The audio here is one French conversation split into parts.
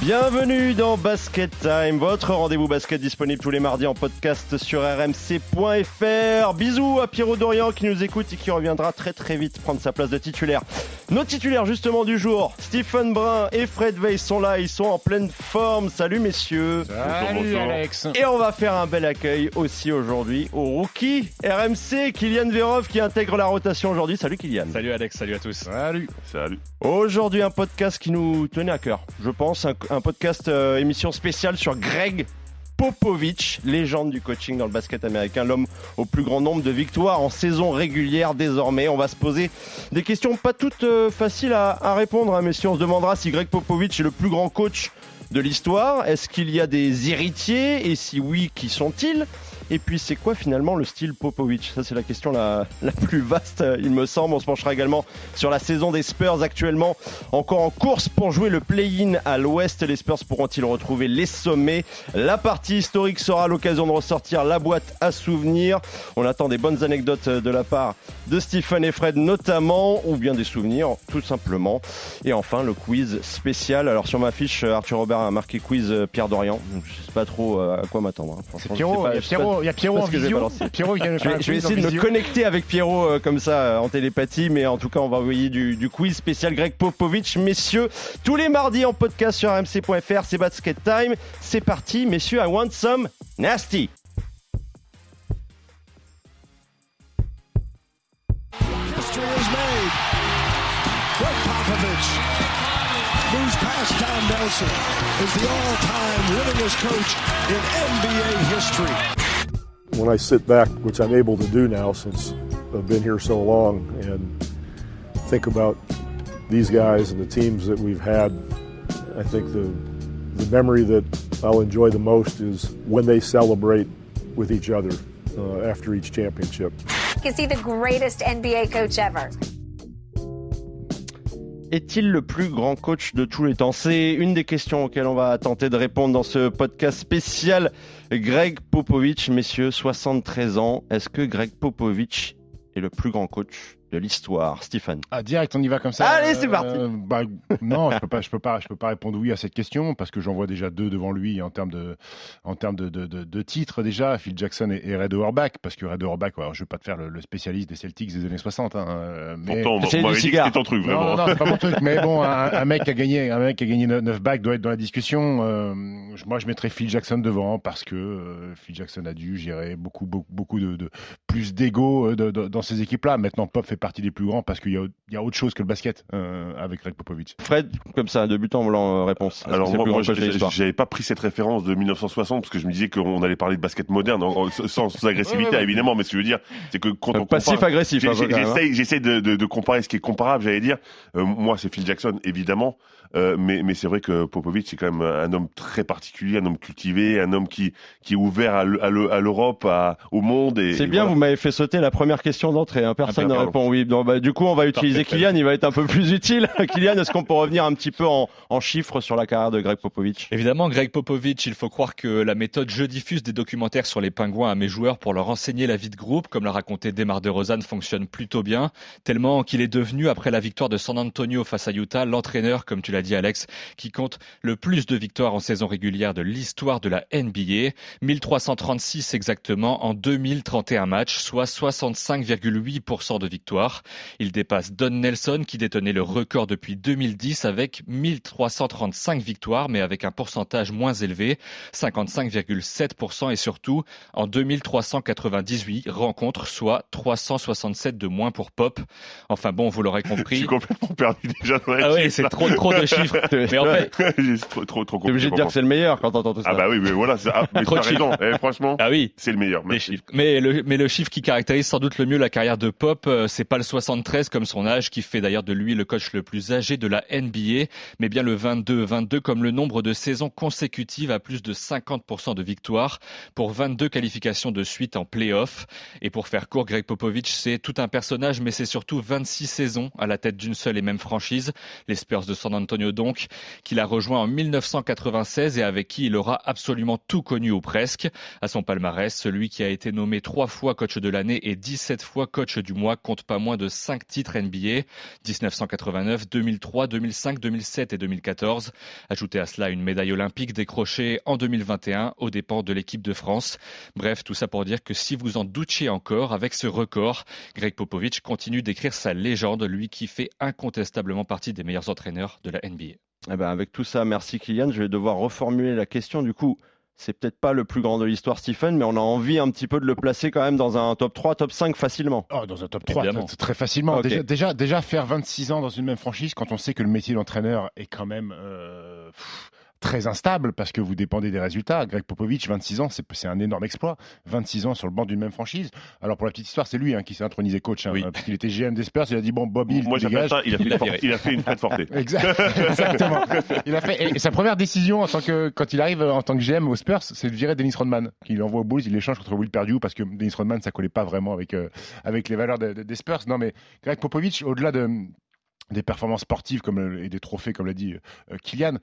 Bienvenue dans Basket Time, votre rendez-vous basket disponible tous les mardis en podcast sur rmc.fr. Bisous à Pierrot Dorian qui nous écoute et qui reviendra très très vite prendre sa place de titulaire. Nos titulaires justement du jour, Stephen Brun et Fred Weiss sont là, ils sont en pleine forme. Salut messieurs. Salut Alex. Et on va faire un bel accueil aussi aujourd'hui au rookie RMC, Kylian Verov qui intègre la rotation aujourd'hui. Salut Kylian. Salut Alex, salut à tous. Salut. Salut. Aujourd'hui un podcast qui nous tenait à cœur, je pense, un, un podcast euh, émission spéciale sur Greg Popovich, légende du coaching dans le basket américain, l'homme au plus grand nombre de victoires en saison régulière désormais. On va se poser des questions pas toutes euh, faciles à, répondre, hein, messieurs. On se demandera si Greg Popovich est le plus grand coach de l'histoire. Est-ce qu'il y a des héritiers? Et si oui, qui sont-ils? Et puis c'est quoi finalement le style Popovic Ça c'est la question la, la plus vaste il me semble. On se penchera également sur la saison des Spurs actuellement encore en course pour jouer le play-in à l'ouest. Les Spurs pourront-ils retrouver les sommets? La partie historique sera l'occasion de ressortir la boîte à souvenirs. On attend des bonnes anecdotes de la part de Stephen et Fred notamment ou bien des souvenirs tout simplement. Et enfin le quiz spécial. Alors sur ma fiche Arthur Robert a marqué quiz Pierre Dorian. Je sais pas trop à quoi m'attendre. hein. C'est Pierrot, Pierrot, il y a Pierrot en je vais visio. Pierrot, il Je je essayer de me connecter avec Pierrot euh, comme ça euh, en télépathie, mais en tout cas, on va envoyer du, du quiz spécial Greg Popovich, messieurs, tous les mardis en podcast sur rmc.fr. C'est Basket Time. C'est parti, messieurs. I want some nasty. History is made. Greg Popovich moves past Don Nelson as the all-time winningest coach in NBA history. When I sit back, which I'm able to do now since I've been here so long, and think about these guys and the teams that we've had, I think the the memory that I'll enjoy the most is when they celebrate with each other uh, after each championship. Is he the greatest NBA coach ever? Est-il le plus grand coach de tous les temps? C'est une des questions auxquelles on va tenter de répondre dans ce podcast spécial. Greg Popovich, messieurs, 73 ans. Est-ce que Greg Popovich est le plus grand coach? De l'histoire Stephen Ah, direct, on y va comme ça. Allez, c'est parti. bah, non, je peux pas, je peux pas, je peux pas répondre oui à cette question parce que j'en vois déjà deux devant lui en termes de, en termes de, de, de, de titres déjà, Phil Jackson et, et Red Auerbach, parce que Red Auerbach, alors, je vais pas te faire le, le spécialiste des Celtics des années 60, hein, euh, mais Pourtant, C'est ton truc, vraiment. non, non, c'est pas mon truc. Mais bon, un, un mec qui a gagné, un mec qui a gagné 9 bacs doit être dans la discussion. Euh, moi, je mettrais Phil Jackson devant parce que euh, Phil Jackson a dû gérer beaucoup, beaucoup, beaucoup de, de plus d'ego euh, de- de- dans ces équipes-là. Maintenant, Pop fait partie des plus grands parce qu'il y a, il y a autre chose que le basket euh, avec Greg Popovich. Fred, comme ça, de but en blanc, euh, réponse. Alors moi, moi j'avais pas pris cette référence de 1960 parce que je me disais qu'on allait parler de basket moderne en- en- sans, sans agressivité Ouais, ouais, ouais. évidemment, mais ce que je veux dire, c'est que quand on Passif compare, agressif. hein, hein. de, de, de comparer ce qui est comparable, j'allais dire. Euh, moi, c'est Phil Jackson évidemment, euh, mais, mais c'est vrai que Popovich c'est quand même un homme très particulier, un homme cultivé, un homme qui qui est ouvert à l'E- à l'E- à l'Europe, à- au monde. C'est bien, voilà. vous m'avez fait sauter la première question d'entrée. hein. Personne Ah, ne répond oui. Donc, bah, du coup, on va utiliser Parfait. Kylian. Il va être un peu plus utile. Kylian, est-ce qu'on peut revenir un petit peu en, en chiffres sur la carrière de Greg Popovich Évidemment, Greg Popovich, il faut croire que la méthode je diffuse des documentaires sur les pingouins à mes joueurs pour leur enseigner la vie de groupe, comme l'a raconté Demar DeRozan, fonctionne plutôt bien, tellement qu'il est devenu, après la victoire de San Antonio face à Utah, l'entraîneur, comme tu l'as dit Alex, qui compte le plus de victoires en saison régulière de l'histoire de la NBA, 1336 exactement en 2031 matchs, soit 65,8% de victoires. Il dépasse Don Nelson qui détenait le record depuis 2010 avec 1335 victoires mais avec un pourcentage moins élevé, 55,7% et surtout en 2398 rencontres, soit 367 de moins pour Pop. Enfin bon, vous l'aurez Je compris. suis complètement perdu déjà dans la Ah oui, c'est trop trop de chiffres. Mais en fait, trop trop trop T'es obligé de dire que c'est le meilleur quand t'entends tout ça. Ah bah oui, mais voilà, ah, mais Trop de raison. Eh, franchement, ah oui, c'est le meilleur. chiffres. Mais le, mais le chiffre qui caractérise sans doute le mieux la carrière de Pop, euh, c'est pas le 73 comme son âge, qui fait d'ailleurs de lui le coach le plus âgé de la NBA, mais bien le 22. 22 comme le nombre de saisons consécutives à plus de 50% de victoires pour 22 qualifications de suite en playoff. Et pour faire court, Greg Popovich, c'est tout un personnage, mais c'est surtout 26 saisons à la tête d'une seule et même franchise, les Spurs de San Antonio donc, qu'il a rejoint en 1996 et avec qui il aura absolument tout connu ou presque. À son palmarès, celui qui a été nommé trois fois coach de l'année et 17 fois coach du mois compte pas moins de 5 titres NBA, 1989, 2003, 2005, 2007 et 2014. Ajoutez à cela une médaille olympique décrochée en 2021 aux dépens de l'équipe de France. Bref, tout ça pour dire que si vous en doutiez encore, avec ce record, Greg Popovich continue d'écrire sa légende, lui qui fait incontestablement partie des meilleurs entraîneurs de la NBA. Eh ben avec tout ça, merci Kylian. Je vais devoir reformuler la question. Du coup, c'est peut-être pas le plus grand de l'histoire, Stephen, mais on a envie un petit peu de le placer quand même dans un top 3, top 5 facilement. Oh, dans un top 3, Évidemment. très, facilement. Déjà, déjà, déjà, faire 26 ans dans une même franchise, quand on sait que le métier d'entraîneur est quand même euh, pff, très instable, parce que vous dépendez des résultats. Greg Popovich, 26 ans, c'est un énorme exploit. 26 ans sur le banc d'une même franchise. Alors, pour la petite histoire, c'est lui hein, qui s'est intronisé coach, hein, Oui. parce qu'il était GM des Spurs. Il a dit, bon, Bobby, Moi, tu j'appelle dégages. ça, il a fait, Il a il fait une fête fortée. Exact- Exactement. Il a fait, et sa première décision en tant que, quand il arrive en tant que GM aux Spurs, c'est de virer Dennis Rodman, qu'il envoie aux Bulls, il l'échange contre Will Perdue parce que Dennis Rodman, ça collait pas vraiment avec, euh, avec les valeurs de- de- des Spurs. Non, mais Greg Popovich, au-delà de, des performances sportives comme, et des trophées, comme l'a dit euh, Kylian,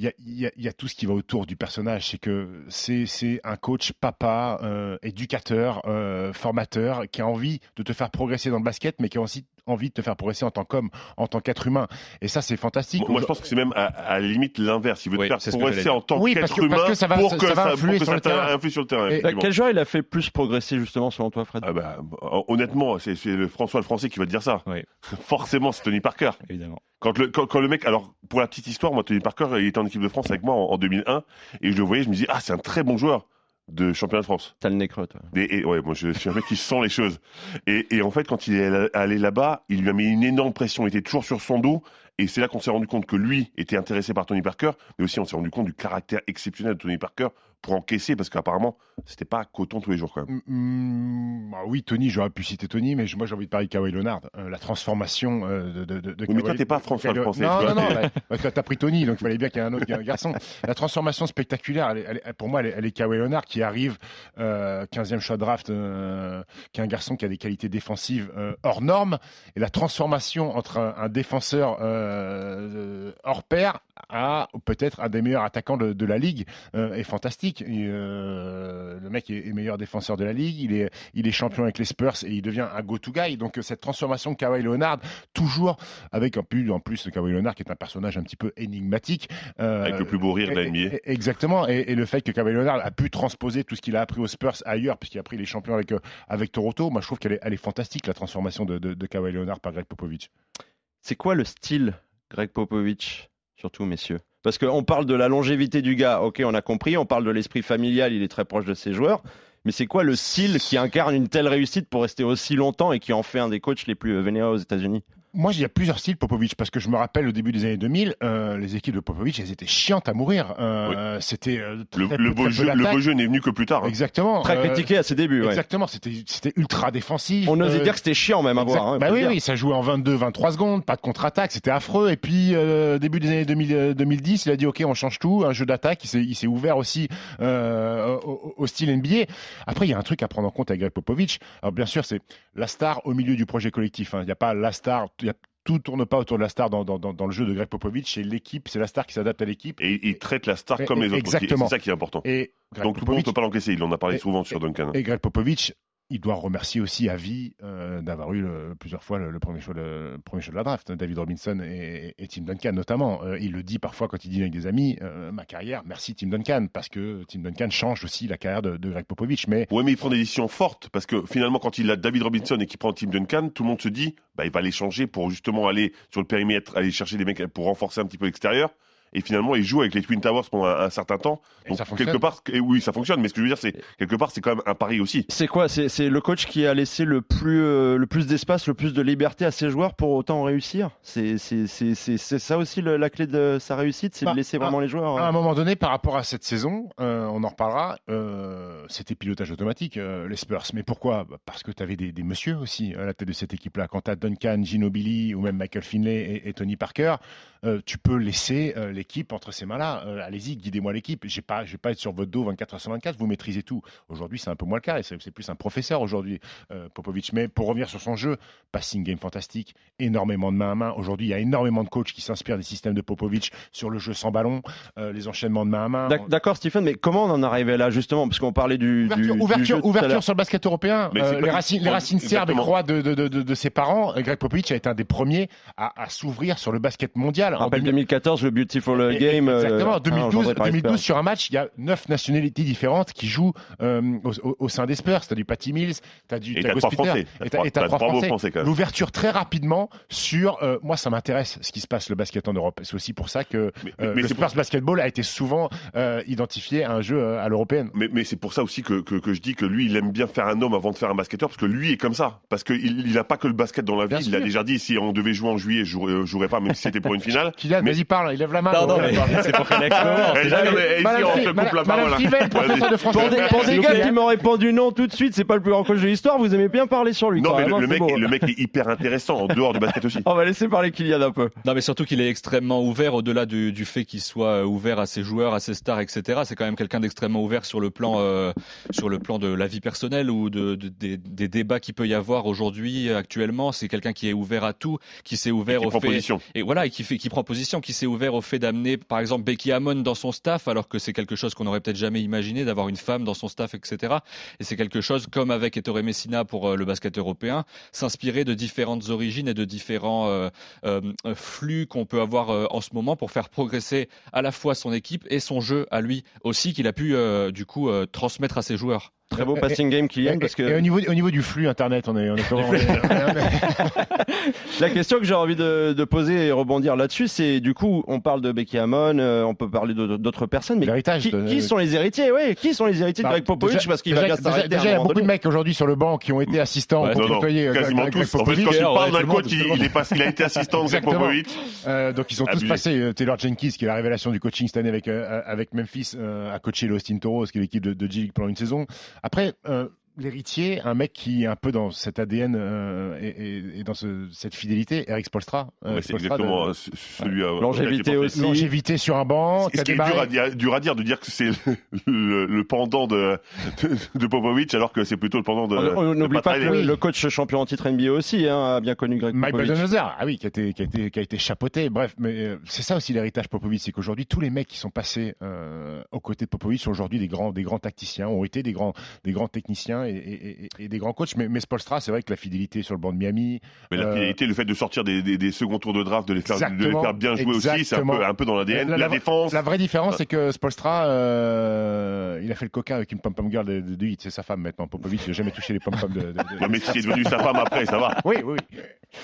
il y a, tout ce qui va autour du personnage. C'est que c'est c'est un coach, papa, euh, éducateur, euh, formateur, qui a envie de te faire progresser dans le basket, mais qui a aussi envie de te faire progresser en tant qu'homme, en tant qu'être humain. Et ça, c'est fantastique. Moi, je pense que c'est même à, à la limite l'inverse. Il veut Oui, te faire progresser en tant Oui, qu'être humain que ça va- pour que ça va ça, influer pour que sur ça le terrain. influe sur le terrain. Et-. Quel joueur il a fait plus progresser justement selon toi, Fred? Ah bah, honnêtement, c'est c'est le François le Français qui va te dire ça. Oui. Forcément, c'est Tony Parker. Évidemment. Quand le, quand, quand le mec, alors pour la petite histoire, moi Tony Parker, il était en équipe de France avec moi en, en 2001 et je le voyais, je me disais ah c'est un très bon joueur de championnat de France. T'as le nez creux, toi. Et, et ouais, moi je suis un mec qui sent les choses. Et, et en fait, quand il est allé là-bas, il lui a mis une énorme pression. Il était toujours sur son dos. Et c'est là qu'on s'est rendu compte que lui était intéressé par Tony Parker, mais aussi on s'est rendu compte du caractère exceptionnel de Tony Parker pour encaisser, parce qu'apparemment, c'était pas coton tous les jours quand même. Mm, ah oui, Tony, j'aurais pu citer Tony, mais moi j'ai envie de parler de Kawhi Leonard. Euh, la transformation euh, de, de, de, Oui, mais toi, t'es pas François le Français, Non, non, non, bah, parce que t'as pris Tony, donc il fallait bien qu'il y ait un autre garçon. La transformation spectaculaire, elle est- elle est- pour moi, elle est, elle est Kawhi Leonard qui arrive euh, 15e choix de draft, euh, qui est un garçon qui a des qualités défensives hors normes, et la transformation entre un, un défenseur hors pair à peut-être un des meilleurs attaquants de, de la ligue est fantastique. Et, euh, le mec est, est meilleur défenseur de la ligue, il est, il est champion avec les Spurs et il devient un go-to guy. Donc euh, cette transformation de Kawhi Leonard, toujours avec en plus, en plus Kawhi Leonard qui est un personnage un petit peu énigmatique. euh, Avec le plus beau rire de NBA. Exactement, et, et le fait que Kawhi Leonard a pu transposer tout ce qu'il a appris aux Spurs ailleurs, puisqu'il a pris les champions avec, avec Toronto, moi je trouve qu'elle est, elle est fantastique la transformation de, de, de Kawhi Leonard par Greg Popovich. C'est quoi le style Greg Popovich, surtout messieurs? Parce qu'on parle de la longévité du gars, ok, on a compris, on parle de l'esprit familial, il est très proche de ses joueurs, mais c'est quoi le style qui incarne une telle réussite pour rester aussi longtemps et qui en fait un des coachs les plus vénérés aux États-Unis? Moi, il y a plusieurs styles Popovic parce que je me rappelle au début des années 2000, euh, les équipes de Popovic, elles étaient chiantes à mourir. Euh, C'était euh, Le, très le beau jeu, le beau jeu n'est venu que plus tard. hein. Exactement. Très Euh, critiqué à ses débuts, ouais. Exactement. C'était c'était ultra défensif. On osait Euh, dire que c'était chiant même à Exact. voir. hein, bah oui, oui, ça jouait en 22-23 secondes, pas de contre-attaque, c'était affreux. Et puis, euh, début des années 2000, euh, 2010, il a dit OK, on change tout, un jeu d'attaque. Il s'est- Il s'est ouvert aussi euh, au, au style NBA. Après, il y a un truc à prendre en compte avec Greg Popovich. Alors, bien sûr, c'est la star au milieu du projet collectif. hein. Il n'y a pas la star. Il y a- tout tourne pas autour de la star dans, dans, dans, dans le jeu de Greg Popovich. C'est l'équipe, c'est la star qui s'adapte à l'équipe. Et il traite la star Et- comme les autres. exactement. C'est ça qui est important. Et Greg Donc tout le monde ne Popovich- peut pas l'encaisser. Il en a parlé Et- souvent sur Duncan. Et Greg Popovich, il doit remercier aussi à vie euh, d'avoir eu le- plusieurs fois le, premier choix, le premier choix de la draft, David Robinson et, Tim Duncan notamment. Euh, il le dit parfois quand il dîne avec des amis, euh, ma carrière, merci Tim Duncan, parce que Tim Duncan change aussi la carrière de, de Greg Popovich. Mais Ouais, mais il prend des décisions fortes parce que finalement, quand il a David Robinson et qu'il prend Tim Duncan, tout le monde se dit, bah, il va les changer pour justement aller sur le périmètre, aller chercher des mecs pour renforcer un petit peu l'extérieur. Et finalement il joue avec les Twin Towers pendant un, un certain temps. Et Donc ça quelque part, et oui, ça fonctionne. Mais ce que je veux dire, c'est quelque part, c'est quand même un pari aussi. C'est quoi? C'est le coach qui a laissé le plus, euh, le plus d'espace, le plus de liberté à ses joueurs pour autant réussir? C'est ça aussi le- la clé de sa réussite, c'est Bah, de laisser ah, vraiment les joueurs. À un euh, moment donné, par rapport à cette saison, euh, on en reparlera, euh, c'était pilotage automatique, euh, les Spurs. Mais pourquoi? Bah, Parce que tu avais des, des messieurs aussi à la tête de cette équipe-là. Quand tu as Duncan, Ginobili ou même Michael Finlay et, et Tony Parker, euh, tu peux laisser euh, l'équipe entre ces mains-là. Euh, Allez-y, guidez-moi l'équipe. Je ne vais pas être sur votre dos 24 heures sur 24, vous maîtrisez tout. Aujourd'hui, c'est un peu moins le cas et c'est c'est plus un professeur aujourd'hui, euh, Popovic. Mais pour revenir sur son jeu, passing game fantastique, énormément de main à main. Aujourd'hui, il y a énormément de coachs qui s'inspirent des systèmes de Popovic sur le jeu sans ballon, euh, les enchaînements de main à main. D'ac- D'accord, Stephen, mais comment on en arrivait là justement? Parce qu'on parlait du, Ouverture, du- du ouverture, jeu tout à ouverture l'heure. sur le basket européen. Euh, les pas- racines, les Ouais, racines serbes et croates de, de, de, de- de ses parents. Greg Popovich a été un des premiers à, à s'ouvrir sur le basket mondial. Je En rappelle 2000 2014, le Beautiful euh, Et- Game. euh, Exactement. hein, 2012, engendré par les 2012 Spurs. sur un match, il y a neuf nationalités différentes qui jouent euh, au, sein des Spurs. T'as du Patty Mills, t'as du Et t'as t'as Gus trois Peter, Français. et T'as trois- Français. L'ouverture très rapidement sur. euh, moi, ça m'intéresse ce qui se passe le basket en Europe. C'est aussi pour ça que Mais, euh, mais le c'est pour Spurs basketball a été souvent euh, identifié à un jeu euh, à l'européenne. Mais, mais c'est pour ça aussi que, que, que je dis que lui, il aime bien faire un homme avant de faire un basketteur, parce que lui est comme ça. Parce qu'il il a pas que le basket dans la vie. Bien il a sûr. déjà dit, si on devait jouer en juillet, je jouerais, je jouerais pas, même si c'était pour une finale. Kylian, Mais- vas-y, parle, il lève la main. Non, non, mais c'est pour qu'elle explore. Eh, non, mais de français. Pour des, pour des gars qui m'ont répondu non tout de suite, c'est pas le plus grand coach de l'histoire, vous aimez bien parler sur lui. Non, mais le, hein, c'est mec, beau. le mec est hyper intéressant en dehors du basket aussi. On va laisser parler Kylian un peu. Non, mais surtout qu'il est extrêmement ouvert au-delà du, du fait qu'il soit euh, ouvert à ses joueurs, à ses stars, etc. C'est quand même quelqu'un d'extrêmement ouvert sur le plan, euh, sur le plan de la vie personnelle ou de, de- des, des débats qu'il peut y avoir aujourd'hui, actuellement. C'est quelqu'un qui est ouvert à tout, qui s'est ouvert Qui au fait et voilà, et qui fait, qui prend position, qui s'est ouvert au fait d'amener, par exemple, Becky Hammon dans son staff, alors que c'est quelque chose qu'on n'aurait peut-être jamais imaginé d'avoir une femme dans son staff, etc. Et c'est quelque chose, comme avec Ettore Messina pour euh, le basket européen, s'inspirer de différentes origines et de différents euh, euh, flux qu'on peut avoir en ce moment pour faire progresser à la fois son équipe et son jeu à lui aussi, qu'il a pu du coup transmettre à ses joueurs. Très beau Et- passing game Kylian Et, parce et au, que niveau, au niveau du flux internet, on est, on est comment on est- la question que j'ai envie de, de poser et rebondir là-dessus, c'est du coup, on parle de Becky Hammon, euh, on peut parler d'autres personnes, mais qui, de- qui sont les héritiers? Ouais, qui sont les héritiers Bah, de Greg Popovich? déjà- parce qu'il va bien déjà- s'arrêter. Déjà, à il y a beaucoup de mecs aujourd'hui sur le banc qui ont été assistants Ouais, pour Non, non, euh, quasiment Greg tous. En fait, Popovich. quand tu Ouais, parles d'un coach, il, a été assistant de Greg. Popovich. Euh, donc ils sont tous passés. Taylor Jenkins, qui est la révélation du coaching cette année avec, euh, avec Memphis, a coaché le Austin Toros, qui est l'équipe de, de G-League pendant une saison. Après, euh, l'héritier, un mec qui est un peu dans cet ADN euh, et, et- et dans ce- cette fidélité, Eric Spolstra. Euh, Ouais, c'est de- exactement ce- celui à Longévité aussi. longévité sur un banc. Ce qui a qui est démarré- dur à, dire, dur à dire de dire que c'est le, le pendant de, de, de Popovic alors que c'est plutôt le pendant de. On- n'oublie pas que le, coach champion en titre NBA aussi hein, a bien connu Greg Mike Popovich. Budenholzer, ah oui, qui a été, qui a été, qui a été chapeauté. Bref, mais euh, c'est ça aussi l'héritage Popovic, c'est qu'aujourd'hui tous les mecs qui sont passés euh, aux côtés de Popovic sont aujourd'hui des grands, des grands tacticiens, ont été des grands, des grands techniciens et, et- et- et des grands coachs. Mais, mais Spolstra, c'est vrai que la fidélité sur le banc de Miami, Mais la Euh, fidélité, le fait de sortir des, des, des seconds tours de draft, de les faire, de les Exactement, faire bien jouer aussi, c'est un peu, un peu dans l'ADN. La- La, la- défense. la vraie différence, c'est que Spolstra, euh, il a fait le coquin avec une pom-pom girl de, de, de hit, c'est sa femme maintenant. Popovic, il n'a jamais touché les pom-pom de, de, de- Ouais, mais qui est devenu sa femme après, ça va. Oui, oui, oui.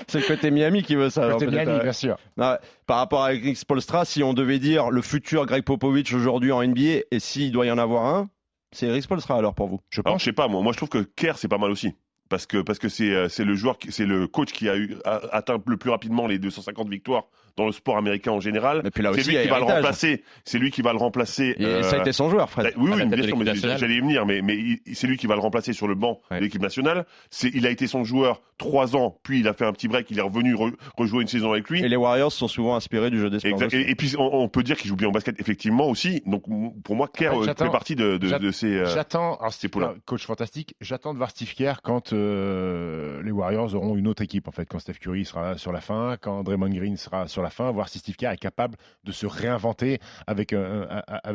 C'est le côté Miami qui veut ça. Côté Miami, euh, bien sûr. Par rapport à Greg Spolstra, si on devait dire le futur Greg Popovich aujourd'hui en NBA, et s'il doit y en avoir un, c'est Eric Spolstra alors pour vous Je Alors, pense. je sais pas, moi, moi je trouve que Kerr, c'est pas mal aussi. Parce que parce que c'est euh, c'est le joueur, c'est le coach qui a eu a- atteint le plus rapidement les 250 victoires dans le sport américain en général. Et puis là C'est lui qui va le remplacer. C'est lui qui va le remplacer. Et euh, ça a été son joueur, Fred. Bah, oui, oui, bien de sûr, mais l'équipe nationale. j'allais y venir, mais, mais c'est lui qui va le remplacer sur le banc Ouais. de l'équipe nationale. C'est, il a été son joueur trois ans, puis il a fait un petit break, il est revenu re- rejouer une saison avec lui. Et les Warriors sont souvent inspirés du jeu des aussi. Et, et puis on, on peut dire qu'il joue bien au basket effectivement aussi. Donc pour moi, Kerr Ouais, euh, fait partie de, de, j'att- de ces. J'attends. Kerr, coach fantastique, j'attends de voir Steve Kerr quand euh, les Warriors auront une autre équipe en fait, quand Steph Curry sera sur la fin, quand Draymond Green sera sur la fin, voir si Steve Kerr est capable de se réinventer avec euh,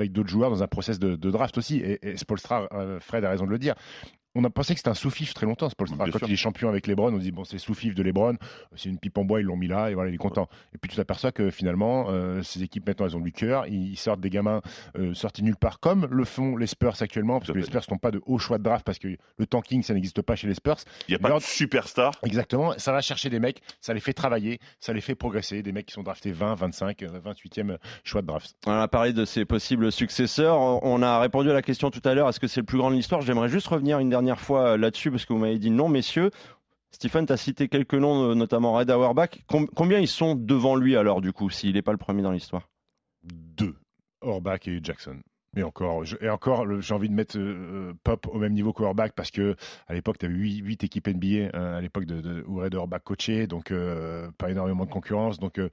d'autres joueurs dans un process de, draft aussi. Et, et euh, Fred a raison de le dire. On a pensé que c'était un sous-fif très longtemps, Spolstra. Bien Quand sûr. il est champion avec Lebron, on dit bon, c'est sous-fif de Lebron, c'est une pipe en bois, ils l'ont mis là, et voilà, il est content. Et puis tu t'aperçois que finalement, euh, ces équipes maintenant, elles ont du cœur, ils sortent des gamins euh, sortis nulle part, comme le font les Spurs actuellement, parce que les. Spurs n'ont pas de haut choix de draft, parce que le tanking, ça n'existe pas chez les Spurs. Il n'y a pas de superstar. Exactement, ça va chercher des mecs, ça les fait travailler, ça les fait progresser, des mecs qui sont draftés 20, 25, euh, 28e choix de draft. On a parlé de ses possibles successeurs. On a répondu à la question tout à l'heure, est-ce que c'est le plus grand de l'histoire? J'aimerais juste revenir une dernière fois là-dessus, parce que vous m'avez dit non, messieurs. Stephen, tu as cité quelques noms, euh, notamment Red Auerbach. Com- combien ils sont devant lui alors, du coup, s'il n'est pas le premier dans l'histoire? Deux, Orbach et Jackson. Et encore, et encore, j'ai envie de mettre euh, Pop au même niveau qu'Orbach parce que à l'époque, tu avais 8, équipes NBA hein, à l'époque où Red Orbach coachait, donc euh, pas énormément de concurrence. Donc, euh,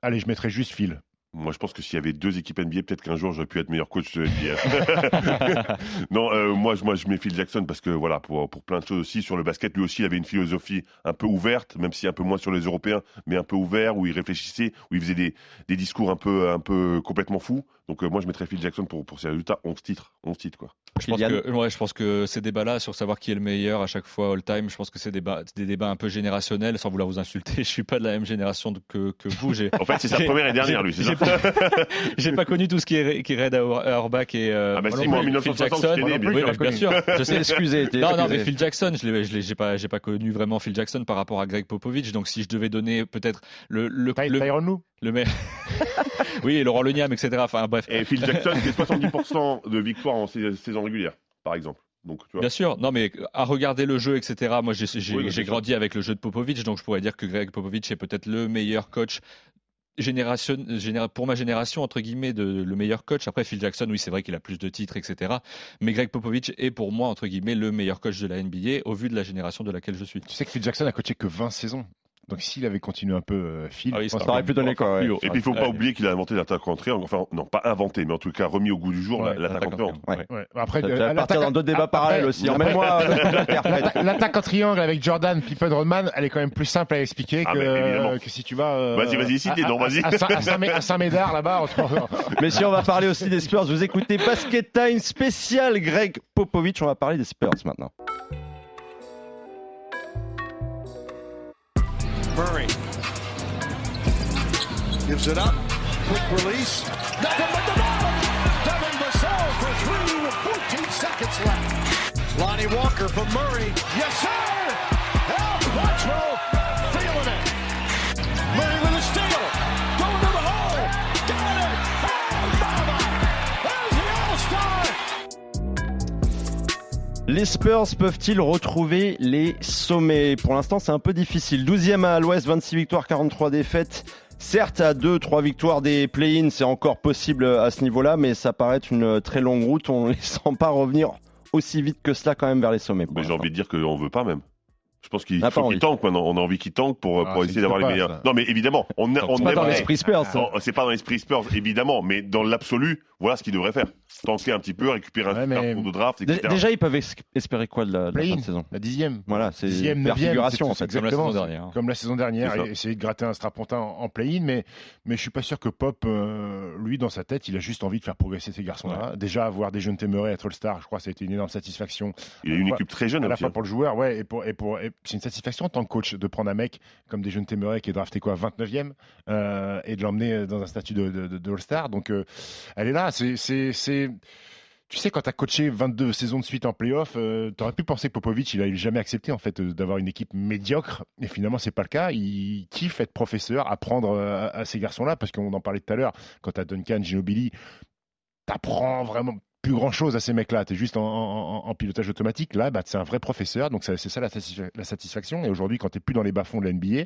allez, je mettrais juste Phil. Moi, je pense que s'il y avait deux équipes NBA, peut-être qu'un jour j'aurais pu être meilleur coach de NBA. non, euh, moi, je, moi, je mets Phil Jackson parce que voilà, pour, pour plein de choses aussi sur le basket, lui aussi, il avait une philosophie un peu ouverte, même si un peu moins sur les Européens, mais un peu ouvert, où il réfléchissait, où il faisait des, des discours un peu, un peu complètement fous. Donc, euh, moi, je mettrais Phil Jackson pour, pour ses résultats. 11 titres, 11 titres, quoi. Je pense, que, ouais, je pense que ces débats-là sur savoir qui est le meilleur à chaque fois all-time, je pense que c'est des débats, des débats un peu générationnels, sans vouloir vous insulter. Je suis pas de la même génération que, que vous. J'ai, En fait, c'est sa première et dernière, lui, j'ai j'ai pas connu tout ce qui est, qui est Red Auerbach et euh, Ah, bah, si, Phil moi, en 1960, Jackson. j'étais né, bien Oui, bah, bien sûr. Je sais. Excusez, t'es Non, non, excusé. mais Phil Jackson, je l'ai, je l'ai, j'ai pas, j'ai pas connu vraiment Phil Jackson par rapport à Greg Popovich. Donc, si je devais donner peut-être le, le, le, Lue le meilleur. Oui, et Laurent Leniam, etc. Enfin, bref. Et Phil Jackson, c'est 70% de victoires en sais- saison régulière, par exemple. Donc, tu vois. Bien sûr, non mais à regarder le jeu, etc. Moi, j'ai, Oui, grandi avec le jeu de Popovic, donc je pourrais dire que Greg Popovic est peut-être le meilleur coach génération, généra- pour ma génération entre guillemets de le meilleur coach. Après Phil Jackson, oui, c'est vrai qu'il a plus de titres, etc. Mais Greg Popovich est pour moi entre guillemets le meilleur coach de la NBA au vu de la génération de laquelle je suis. Tu sais que Phil Jackson a coaché que 20 saisons. Donc s'il avait continué un peu, euh, Phil, Ah oui, ça aurait pu donner quoi ouais. Et puis il faut pas Ouais. oublier qu'il a inventé l'attaque en triangle. Enfin, non, pas inventé, mais en tout cas remis au goût du jour Ouais, la- l'attaque en L'attaque en triangle. triangle, ouais. Ouais. Après, Ça euh, va partir dans d'autres débats après- parallèles aussi. après- Emmène-moi euh, L'attaque en triangle avec Jordan, Pippen, Rodman, elle est quand même plus simple à expliquer Ah, que, euh, si tu vas. euh, Vas-y, vas-y, cite les noms, vas-y. À, Saint- à Saint- à Saint-Médard, là-bas. entre- Mais si on va parler aussi des Spurs, vous écoutez Basket Time spécial Greg Popovich. On va parler des Spurs maintenant. Murray gives it up. Quick release. Nothing but the ball. Devin Vassell for three with 14 seconds left. Lonnie Walker from Murray. Yes, sir. Al Quattro Les Spurs peuvent-ils retrouver les sommets? Pour l'instant, c'est un peu difficile. 12e à l'ouest, 26 victoires, 43 défaites. Certes, à 2-3 victoires des play-ins, c'est encore possible à ce niveau-là, mais ça paraît une très longue route. On ne les sent pas revenir aussi vite que cela quand même vers les sommets. Mais j'ai envie de dire qu'on veut pas même. Je pense qu'il pas faut qu'il tank maintenant. On a envie qu'il tank pour, Ah, pour essayer d'avoir les meilleurs. ça. Non, mais évidemment, on, a- C'est on C'est pas dans l'esprit Spurs. ça. Non, c'est pas dans l'esprit Spurs, évidemment, mais dans l'absolu, voilà ce qu'il devrait faire. Tanker un petit peu, récupérer un Ouais, super mais- de draft, etc. Déjà, ils peuvent es- espérer quoi de la, de la fin Play-in, de saison la dixième. Voilà, c'est Dixième, faire neuvième, figuration c'est- en fait. Comme la saison exactement dernière. Comme la saison dernière, essayer de gratter un strapontin en, play-in, mais, mais je suis pas sûr que Pop, euh, lui, dans sa tête, il a juste envie de faire progresser ces garçons-là. Déjà, avoir des jeunes témérés être All-Star, je crois que ça a été une énorme satisfaction. Il a une équipe très jeune à la fois hein. pour le joueur, ouais, et pour, et pour, et c'est une satisfaction en tant que coach de prendre un mec comme des jeunes Témérés qui est drafté quoi, 29e, euh, et de l'emmener dans un statut de, de All-Star. Donc, euh, elle est là. C'est, c'est, c'est, tu sais, quand tu as coaché 22 saisons de suite en playoff, euh, tu aurais pu penser que Popovic, il a jamais accepté en fait euh, d'avoir une équipe médiocre, et finalement, c'est pas le cas. Il kiffe être professeur, apprendre euh, à, à ces garçons-là, parce qu'on en parlait tout à l'heure, quand tu as Duncan, Ginobili, t'apprends vraiment plus grand chose à ces mecs-là. Tu es juste en, en- en pilotage automatique. Là, bah, c'est un vrai professeur. Donc, c'est ça la, satisfa- la satisfaction. Et aujourd'hui, quand tu plus dans les bas-fonds de la NBA,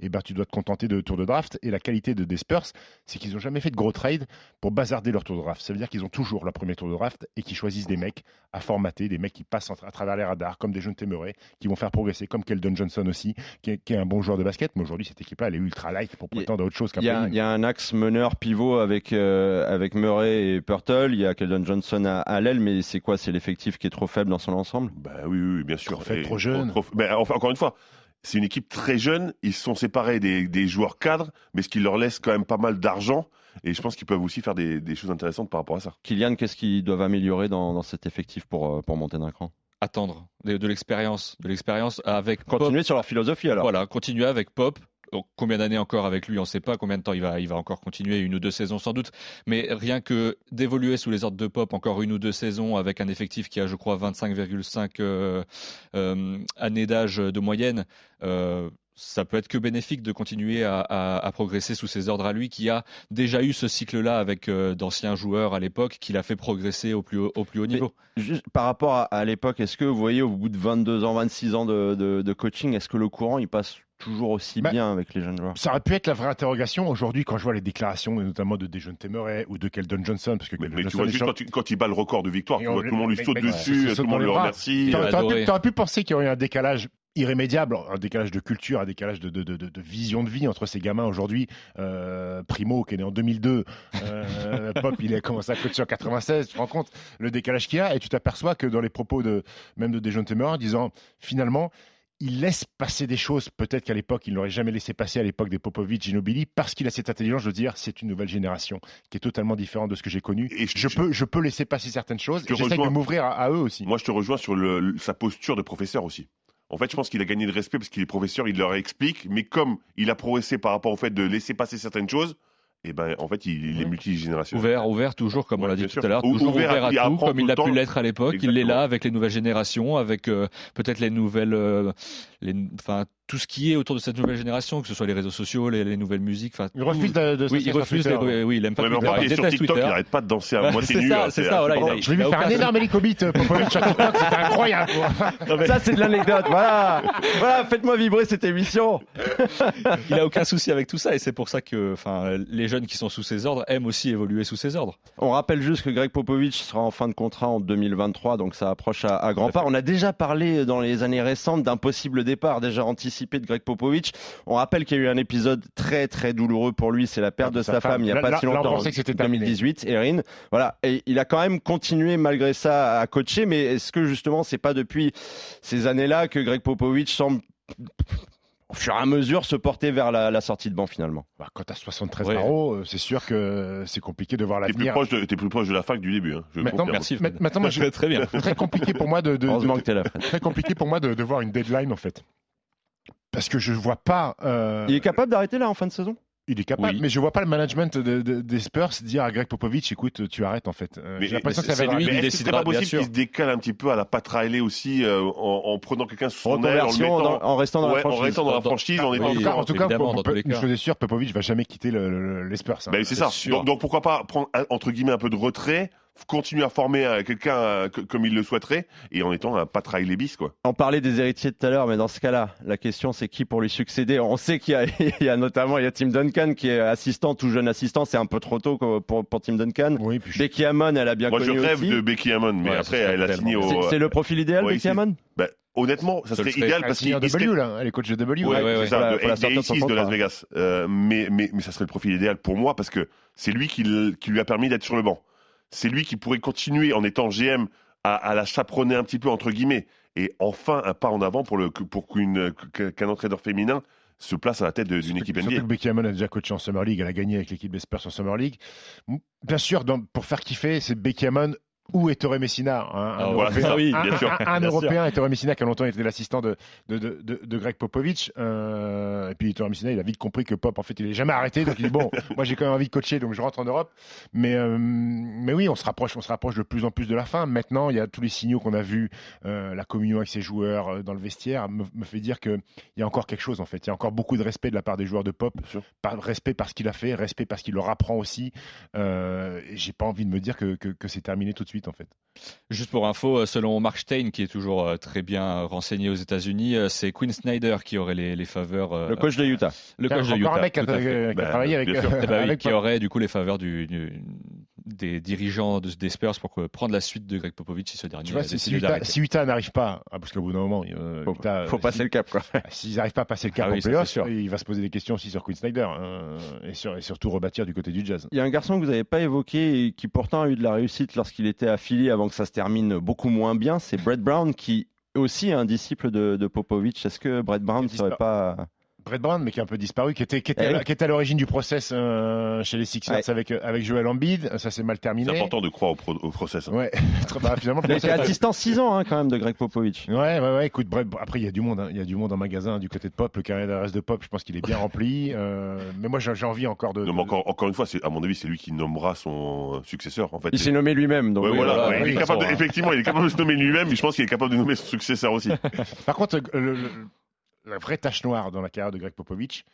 et ben, tu dois te contenter de tours de draft. Et la qualité de, des Spurs, c'est qu'ils n'ont jamais fait de gros trades pour bazarder leur tour de draft. Ça veut dire qu'ils ont toujours leur premier tour de draft et qu'ils choisissent des mecs à formater, des mecs qui passent en- à travers les radars, comme des jeunes témérés, qui vont faire progresser, comme Keldon Johnson aussi, qui est, qui est un bon joueur de basket. Mais aujourd'hui, cette équipe-là, elle est ultra light pour prétendre à autre chose qu'un Il y, a, y un axe meneur pivot avec, euh, avec Murray et Purtle. Il y a Keldon Johnson à, à l'aile, mais c'est quoi? C'est l'effectif qui est trop faible dans son ensemble? Bah oui, oui, bien sûr. Trop trop jeune. trop- mais enfin, encore une fois, c'est une équipe très jeune. Ils se sont séparés des, des joueurs cadres, mais ce qui leur laisse quand même pas mal d'argent. Et je pense qu'ils peuvent aussi faire des, des choses intéressantes par rapport à ça. Kylian, qu'est-ce qu'ils doivent améliorer dans, dans cet effectif pour, euh, pour monter d'un cran? Attendre de, l'expérience, de l'expérience avec Pop. Continuer sur leur philosophie alors. Voilà, continuer avec Pop. Combien d'années encore avec lui, on ne sait pas. Combien de temps il va, il va encore continuer, une ou deux saisons sans doute. Mais rien que d'évoluer sous les ordres de Pop encore une ou deux saisons avec un effectif qui a, je crois, 25,5 euh, euh, années d'âge de moyenne, euh, ça peut être que bénéfique de continuer à, à- à progresser sous ses ordres à lui, qui a déjà eu ce cycle-là avec euh, d'anciens joueurs à l'époque, qui l'a fait progresser au plus haut, au plus haut Mais- niveau. Juste par rapport à, à l'époque, est-ce que vous voyez au bout de 22 ans, 26 ans de, de- de coaching, est-ce que le courant il passe toujours aussi Bah, bien avec les jeunes joueurs Ça aurait pu être la vraie interrogation. Aujourd'hui, quand je vois les déclarations, notamment de Dejon Temeray ou de Keldon Johnson, parce que Mais, Keldon mais tu Johnson vois juste quand, tu- quand il bat le record de victoire, tu vois, tout le monde lui saute dessus, tout le monde le remercie. Il T'aurais a t'aurais adoré. pu, penser qu'il y aurait eu un décalage irrémédiable, un décalage de culture, un décalage de, de, de, de- de vision de vie entre ces gamins aujourd'hui. Euh, Primo, qui est né en 2002, euh, Pop, il a commencé à coacher en 96. Tu te rends compte le décalage qu'il y a et tu t'aperçois que dans les propos de même de Dejon Temeray, en disant finalement, il laisse passer des choses peut-être qu'à l'époque il n'aurait jamais laissé passer à l'époque des Popovic, Ginobili, parce qu'il a cette intelligence de dire c'est une nouvelle génération qui est totalement différente de ce que j'ai connu. Et je- peux, je peux laisser passer certaines choses. Je J'essaie de m'ouvrir à, à eux aussi. Moi, je te rejoins sur le- sa posture de professeur aussi. En fait, je pense qu'il a gagné de respect parce qu'il est professeur, il leur explique, mais comme il a progressé par rapport au fait de laisser passer certaines choses, et ben, en fait, il, il est multigénérationnel. Ouvert, ouvert toujours, comme on l'a dit tout sûr. à l'heure, Ou- toujours ouvert ouvert, à- tout, comme il a pu l'être à l'époque. Il est là avec les nouvelles générations, avec euh, peut-être les nouvelles, euh, les, enfin tout ce qui est autour de cette nouvelle génération, que ce soit les réseaux sociaux, les, les nouvelles musiques. enfin, Il refuse tout. de, de Oui, il refuse. Twitter. Les... Oui, il aime pas Ouais, Twitter. il Il est sur déteste TikTok, Twitter. il n'arrête pas de danser à moitié C'est nu. ça, hein, c'est ça, voilà, il a- Je lui ai fait un énorme hélicobite euh, Popovic sur TikTok, c'était incroyable. Ça, c'est de l'anecdote. Voilà, voilà faites-moi vibrer cette émission. Il a aucun souci avec tout ça et c'est pour ça que, enfin, les jeunes qui sont sous ses ordres aiment aussi évoluer sous ses ordres. On rappelle juste que Greg Popovich sera en fin de contrat en 2023, donc ça approche à, à grands pas. On a déjà parlé dans les années récentes d'un possible départ déjà anticipé de Greg Popovich. On rappelle qu'il y a eu un épisode très très douloureux pour lui, c'est la perte Ah, de sa, femme, il n'y a Là- pas là- si longtemps, pensait que c'était en terminé. 2018, Erin. Voilà, et il a quand même continué malgré ça à coacher, mais est-ce que justement c'est pas depuis ces années-là que Greg Popovich semble au fur et à mesure se porter vers la, la sortie de banc finalement? Bah, quand t'as 73 Ouais. barreaux, euh, c'est sûr que c'est compliqué de voir l'avenir. de, t'es plus proche de la fin que du début. Hein, je Maintenant. Merci. Ma- Maintenant, moi, je- Très, très bien. très compliqué pour moi de, de- Heureusement de- que t'es là. Fred. très compliqué pour moi de, de voir une deadline en fait. Parce que je vois pas. euh, Il est capable d'arrêter là en fin de saison? Il est capable, Oui. mais je vois pas le management de- de- des Spurs dire à Greg Popovich, écoute, tu arrêtes en fait. Euh, Mais- J'ai l'impression que ça va lui décidera, c'est pas possible qu'il se décale un petit peu à la Pat Riley aussi euh, en, en prenant quelqu'un sous son aile, en mettant, dans- en restant dans ouais, la en franchise. restant dans la Dans- franchise, en Oui, étant en tout cas, en tout une chose est sûre, Popovich va jamais quitter le- le- les Spurs. hein. Ben, c'est ça. Donc, donc pourquoi pas prendre entre guillemets un peu de retrait, continuer à former euh, quelqu'un euh, comme il le souhaiterait et en étant un Pat Riley bis quoi. On parlait des héritiers tout à l'heure, mais dans ce cas-là, la question c'est qui pour lui succéder? On sait qu'il y a, il y a notamment il y a Tim Duncan qui est assistant, tout jeune assistant, c'est un peu trop tôt pour, pour Tim Duncan. Oui, puis je- Becky Hammon, elle a bien Moi je rêve aussi. de Becky Hammond, mais Ouais, après elle a signé au. C'est le profil idéal, Ouais, Becky Hammon? Ben, honnêtement, ça serait serait idéal parce qu'il serait- W là, elle est coach de W. Ouais, Ouais, ouais, c'est ouais, ça, de faut la sortir de son NBA6 de contrat. Las Vegas. Euh, mais, mais, mais ça serait le profil idéal pour moi parce que c'est lui qui lui a permis d'être sur le banc. C'est lui qui pourrait continuer en étant GM à, à la chaperonner un petit peu, entre guillemets. Et enfin, un pas en avant pour, le, pour qu'une- qu'un entraîneur féminin se place à la tête d'une équipe Surtout NBA. que Becky a déjà coaché en Summer League, elle a gagné avec l'équipe des Spurs en Summer League. Bien sûr, dans- pour faire kiffer, c'est Becky Hammon ou Ettore Messina, hein, un, Ah, voilà, c'est ça, oui, un- bien un- sûr. un- un Bien sûr. Européen, Ettore Messina, qui a longtemps été l'assistant de, de, de, de, de Greg Popovich. Euh, et puis Ettore Messina, il a vite compris que Pop, en fait, il est jamais arrêté. Donc il dit bon, moi j'ai quand même envie de coacher, donc je rentre en Europe. Mais, euh, mais oui, on se rapproche, on se rapproche de plus en plus de la fin. Maintenant, il y a tous les signaux qu'on a vus, euh, la communion avec ses joueurs dans le vestiaire me, me fait dire qu'il y a encore quelque chose en fait. Il y a encore beaucoup de respect de la part des joueurs de Pop, par, respect parce qu'il a fait, respect parce qu'il leur apprend aussi. J'ai pas envie de me dire que, que, que c'est terminé tout de suite en fait. Juste pour info, euh, selon Mark Stein, qui est toujours euh, très bien renseigné aux États-Unis, euh, c'est Quinn Snyder qui aurait les, les faveurs. Le coach de Utah. le coach de Encore Utah. un mec qui a, Bah, travaillé avec, oui, avec qui aurait du coup les faveurs du, du- des dirigeants de, des Spurs pour que- prendre la suite de Greg Popovich si ce dernier Tu vois, a si, Utah, si Utah n'arrive pas, ah, parce qu'au bout d'un moment, euh, Faut, Utah, faut passer si- le cap quoi. S'ils n'arrivent pas à passer le cap Ah oui, en playoff, il va se poser des questions aussi sur Quinn Snyder hein, et, sur- et surtout rebâtir du côté du Jazz. Il y a un garçon que vous n'avez pas évoqué et qui pourtant a eu de la réussite lorsqu'il était affilié avant que ça se termine beaucoup moins bien, c'est Brett Brown qui est aussi un disciple de, de Popovich. Est-ce que Brett Brown ne serait pas Brett Brown, mais qui est un peu disparu, qui était, qui était, Eh à, oui. qui était à l'origine du process euh, chez les Sixers Ouais. avec, euh, avec Joel Embiid. Ça s'est mal terminé. C'est important de croire au, pro- au process. hein. Ouais, Très- bah, finalement, Il a été assistant 6 ans hein, quand même de Greg Popovich. Ouais, ouais, ouais. Écoute, bref, après, il y a du monde. hein. Il y a du monde en magasin du côté de Pop. Le carré d'adresse de Pop, je pense qu'il est bien rempli. Euh, mais moi, j'ai envie encore de. Non, mais encore, encore une fois, à mon avis, c'est lui qui nommera son successeur. En fait, Il s'est nommé lui-même. Donc Ouais, oui, voilà, voilà. ouais, oui, il est de toute capable de- façon, effectivement, il est capable de se nommer lui-même, mais je pense qu'il est capable de nommer son successeur aussi. Par contre, le- le- la vraie tache noire dans la carrière de Greg Popovich,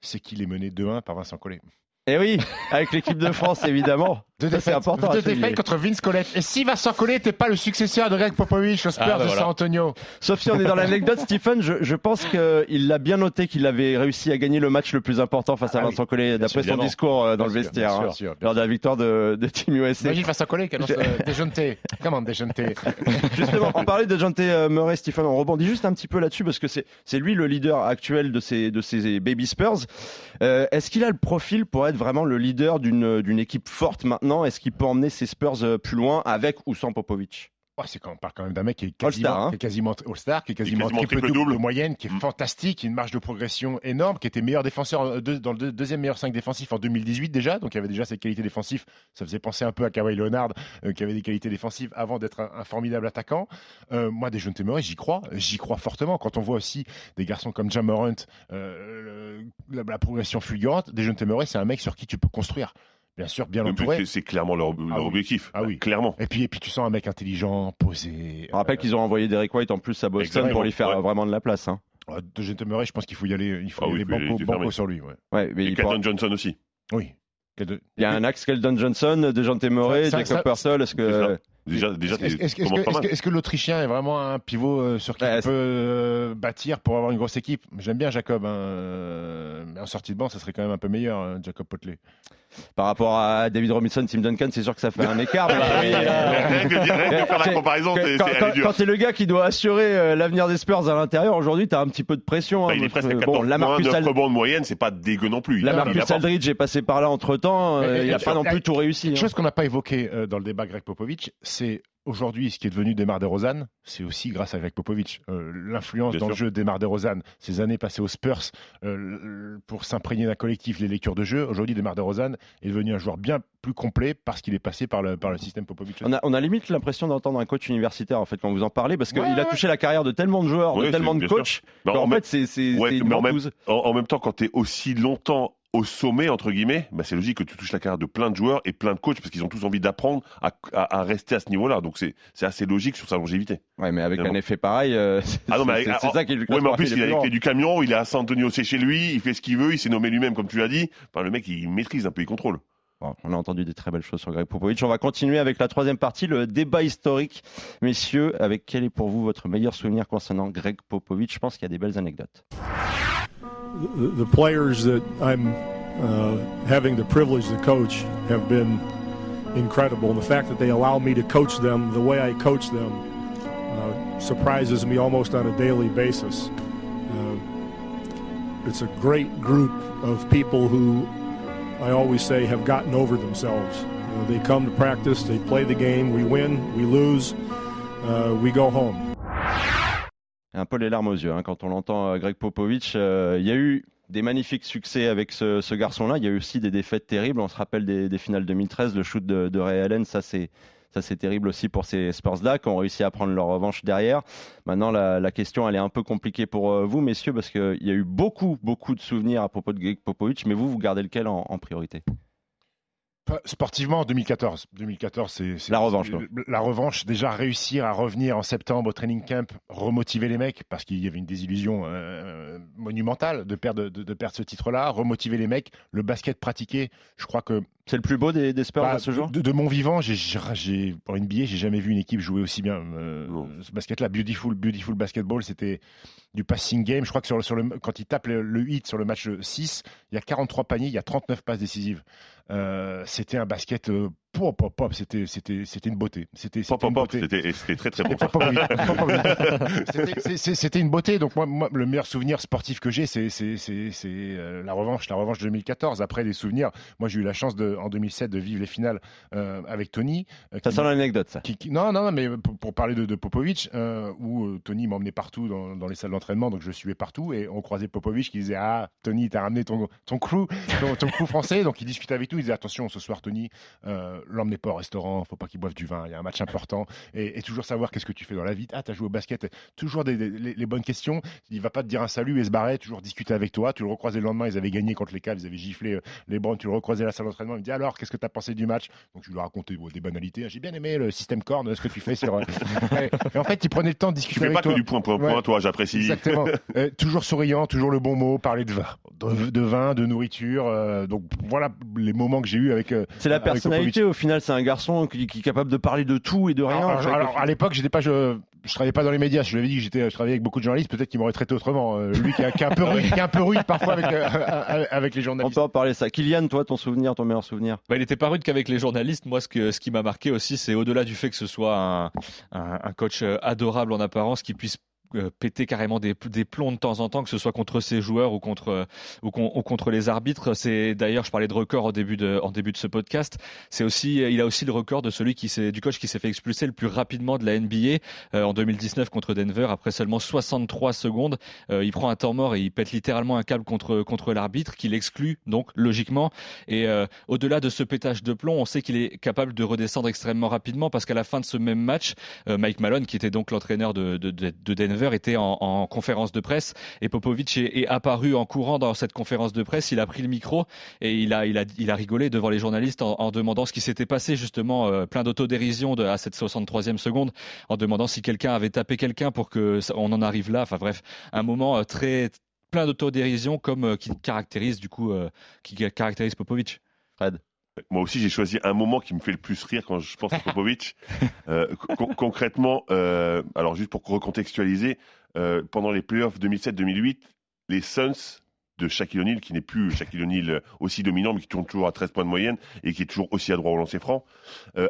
c'est qu'il est mené 2-1 par Vincent Collet. Et Eh oui, avec l'équipe de France évidemment. Deux défaites, important. deux défaites contre Vince Colette. Et si Vincent Collet n'était pas le successeur de Greg Popovich au Spurs Ah, bah de. San Antonio Sauf si on est dans l'anecdote, Stephen, je, je pense qu'il l'a bien noté qu'il avait réussi à gagner le match le plus important face à Ah oui. Vincent Collet, d'après son discours euh, dans Bien le vestiaire, bien sûr, hein, sûr, lors de la victoire de, de Team USA. Imagine Vincent Collet qui annonce euh, déjeuner. Comment déjeuner Justement, on parlait de Jante euh, Murray, Stephen, on rebondit juste un petit peu là-dessus parce que c'est c'est lui le leader actuel de ces, de ces Baby Spurs. Euh, Est-ce qu'il a le profil pour être vraiment le leader d'une d'une équipe forte maintenant? Est-ce qu'il peut emmener ses Spurs euh, plus loin avec ou sans Popovic? Ouais, c'est quand on parle quand même d'un mec qui est All-Star, quasiment, hein. qui est quasiment All-Star, qui est quasiment, quasiment triple double de moyenne, qui est Mm. fantastique, qui a une marge de progression énorme, qui était meilleur défenseur euh, dans le deux- deuxième meilleur 5 défensif en 2018 déjà, donc il y avait déjà ses qualités défensives. Ça faisait penser un peu à Kawhi Leonard, euh, qui avait des qualités défensives avant d'être un, un formidable attaquant. Euh, moi, des jeunes j'y crois, j'y crois fortement. Quand on voit aussi des garçons comme Jam Morant, euh, la, la progression fulgurante, des jeunes c'est un mec sur qui tu peux construire. Bien sûr, bien l'entourer. C'est clairement leur, leur Ah oui. objectif. Ah oui. Clairement. Et puis, et puis tu sens un mec intelligent, posé. On rappelle qu'ils ont envoyé Derek White en plus à Boston Exactement, pour lui faire ouais. euh, vraiment de la place. Hein. Euh, De Murray, je pense qu'il faut y aller, il faut Ah y oui, aller banco, banco sur lui. Ouais. Ouais, mais Et il, pourra- Keldon Johnson aussi. Oui. Il y a un axe Keldon Johnson, Ça- ça- Jacob Purcell. Est-ce que. Déjà, déjà, Est-ce que, est-ce l'Autrichien est vraiment un pivot euh, sur qui Ouais, on peut euh, bâtir pour avoir une grosse équipe? J'aime bien Jacob, hein, euh, mais en sortie de banc, ça serait quand même un peu meilleur, hein, Jacob Potley. par rapport à David Robinson, Tim Duncan, c'est sûr que ça fait un écart. mais- Oui, de faire la comparaison, c'est quand, c'est- quand- quand t'es le gars qui doit assurer euh, l'avenir des Spurs à l'intérieur, aujourd'hui, t'as un petit peu de pression. hein, Bah, il est presque à que, 14 bon, la points, Marcus, 9 Al- rebonds de moyenne, c'est pas dégueu non plus. la Marcus. Aldridge est passé par là entre temps. Mais- il n'a mais- pas non mais- plus tout réussi. Une hein. chose qu'on n'a pas évoquée dans le débat Greg Popovich, c'est aujourd'hui ce qui est devenu Demar DeRozan, c'est aussi grâce à Greg Popovich. Euh, L'influence dans le jeu de Demar DeRozan, ces années passées aux Spurs euh, pour s'imprégner d'un collectif, les lectures de jeu. Aujourd'hui, Demar DeRozan est devenu un joueur bien plus complet parce qu'il est passé par le, par le système Popovich. On a, on a limite l'impression d'entendre un coach universitaire en fait quand vous en parlez parce qu'il Ouais, a ouais. touché la carrière de tellement de joueurs, Ouais, de tellement de coachs. Qu'en en, fait, c'est en même temps, quand tu es aussi longtemps au sommet, entre guillemets, bah, c'est logique que tu touches la carrière de plein de joueurs et plein de coachs parce qu'ils ont tous envie d'apprendre à, à- à rester à ce niveau-là. Donc c'est assez logique sur sa longévité. Ouais, mais avec un effet pareil, euh, Ah non, mais c'est ça qui est le Ouais, mais en plus, il a clés du camion, il est à San Antonio, c'est chez lui, il fait ce qu'il veut, il s'est nommé lui-même, comme tu l'as dit. Enfin, le mec, il maîtrise un peu, il contrôle. Bon, on a entendu des très belles choses sur Greg Popovich. On va continuer avec la troisième partie, le débat historique. Messieurs, avec quel est pour vous votre meilleur souvenir concernant Greg Popovich? Je pense qu'il y a des belles anecdotes. The, players that I'm uh, having the privilege to coach have been incredible. And the fact that they allow me to coach them the way I coach them uh, surprises me almost on a daily basis. Uh, it's a great group of people who I always say have gotten over themselves. Uh, they come to practice, they play the game, we win, we lose, uh, we go home. Un peu les larmes aux yeux hein, quand on l'entend euh, Greg Popovich. Euh, il y a eu des magnifiques succès avec ce, garçon-là. Il y a eu aussi des défaites terribles. On se rappelle des, finales 2013, le shoot de, de Ray Allen, ça c'est ça c'est terrible aussi pour ces Spurs-là qui ont réussi à prendre leur revanche derrière. Maintenant, la, question, elle est un peu compliquée pour euh, vous, messieurs, parce qu'il y a eu beaucoup, beaucoup de souvenirs à propos de Greg Popovich, mais vous, vous gardez lequel en priorité? Sportivement, 2014. 2014, c'est La revanche, quoi. La revanche, déjà réussir à revenir en septembre au training camp, remotiver les mecs, parce qu'il y avait une désillusion euh, monumentale de perdre, de, de perdre ce titre-là, remotiver les mecs, le basket pratiqué. Je crois que C'est le plus beau des, des Spurs bah, à ce jour de, de mon vivant, j'ai, pour NBA, j'ai jamais vu une équipe jouer aussi bien. euh, ce basket-là, beautiful, beautiful basketball, c'était du passing game. Je crois que sur, sur le, quand il tape le, le hit sur le match 6, il y a 43 paniers, il y a 39 passes décisives. Euh, c'était un basket euh, Pop, pop, pop, c'était, c'était, c'était une beauté. C'était, Pop, c'était une beauté. c'était c'était très très bon. C'était une beauté. Donc moi, moi, le meilleur souvenir sportif que j'ai, c'est c'est- c'est- c'est, euh, la revanche, la revanche de 2014. Après les souvenirs, moi j'ai eu la chance de, en 2007 de vivre les finales euh, avec Tony. euh, Ça qui- sent l'anecdote, ça. qui- qui- non, non, non, mais pour, pour parler de, de Popovic, euh, où euh, Tony m'emmenait partout dans, dans les salles d'entraînement, donc je le suivais partout, et on croisait Popovic qui disait Ah, Tony, t'as ramené ton, ton crew, ton, ton crew français, donc il discutait avec nous, il disait Attention, ce soir, Tony, euh, l'emmenez pas au restaurant, faut pas qu'il boive du vin, il y a un match important, et, et toujours savoir qu'est-ce que tu fais dans la vie. Ah, t'as joué au basket, toujours des, des- les, les bonnes questions, il va pas te dire un salut et se barrer, toujours discuter avec toi, tu le recroisais le lendemain, ils avaient gagné contre les Cavs, ils avaient giflé euh, les Browns, tu le recroisais à la salle d'entraînement, il me dit Alors, qu'est-ce que t'as pensé du match? Donc je lui racontais bon, des banalités, j'ai bien aimé le système corne, ce que tu fais sur. euh, et, en fait, il prenait le temps de Tu discuter fais avec pas que toi. du point point Ouais. point, toi, j'apprécie. Exactement. Euh, toujours souriant, toujours le bon mot, parler de vin, de, de vin, de nourriture. euh, donc voilà les moments que j'ai eu avec. euh, C'est la avec personnalité, au final, c'est un garçon qui, qui est capable de parler de tout et de rien. Alors, à l'époque, j'étais pas, je, je travaillais pas dans les médias. Je lui avais dit que j'étais, je travaillais avec beaucoup de journalistes. Peut-être qu'il m'aurait traité autrement. Euh, lui qui est, qui est un peu rude, qui est un peu rude parfois avec, euh, avec les On journalistes. peut en parler ça. Kylian, toi, ton souvenir, ton meilleur souvenir? Bah, il était pas rude qu'avec les journalistes. Moi, ce, que, ce qui m'a marqué aussi, c'est au-delà du fait que ce soit un, un, un coach adorable en apparence, qui puisse euh, péter carrément des, plombs de temps en temps, que ce soit contre ses joueurs ou contre, euh, ou, contre les arbitres. C'est d'ailleurs, je parlais de record au début de, en début de ce podcast. C'est aussi, euh, il a aussi le record de celui qui du coach qui s'est fait expulser le plus rapidement de la NBA en 2019 contre Denver. Après seulement 63 secondes, il prend un temps mort et il pète littéralement un câble contre, contre l'arbitre, qui l'exclut donc logiquement. Et au-delà de ce pétage de plomb, on sait qu'il est capable de redescendre extrêmement rapidement parce qu'à la fin de ce même match, Mike Malone, qui était donc l'entraîneur de, de, de Denver était en, conférence de presse et Popovic est, apparu en courant dans cette conférence de presse. Il a pris le micro et il a, il a, il a rigolé devant les journalistes en, demandant ce qui s'était passé, justement, euh, plein d'autodérision à cette 63e seconde, en demandant si quelqu'un avait tapé quelqu'un pour que on en arrive là. Enfin bref, un moment euh, très plein d'autodérision comme euh, qui caractérise du coup qui caractérise Popovic. Fred. Moi aussi, j'ai choisi un moment qui me fait le plus rire quand je pense à Popovic. Euh, con- concrètement, euh, alors juste pour recontextualiser, euh, pendant les playoffs 2007-2008, les Suns de Shaquille O'Neal, qui n'est plus Shaquille O'Neal aussi dominant, mais qui tourne toujours à 13 points de moyenne et qui est toujours aussi adroit au lancer franc,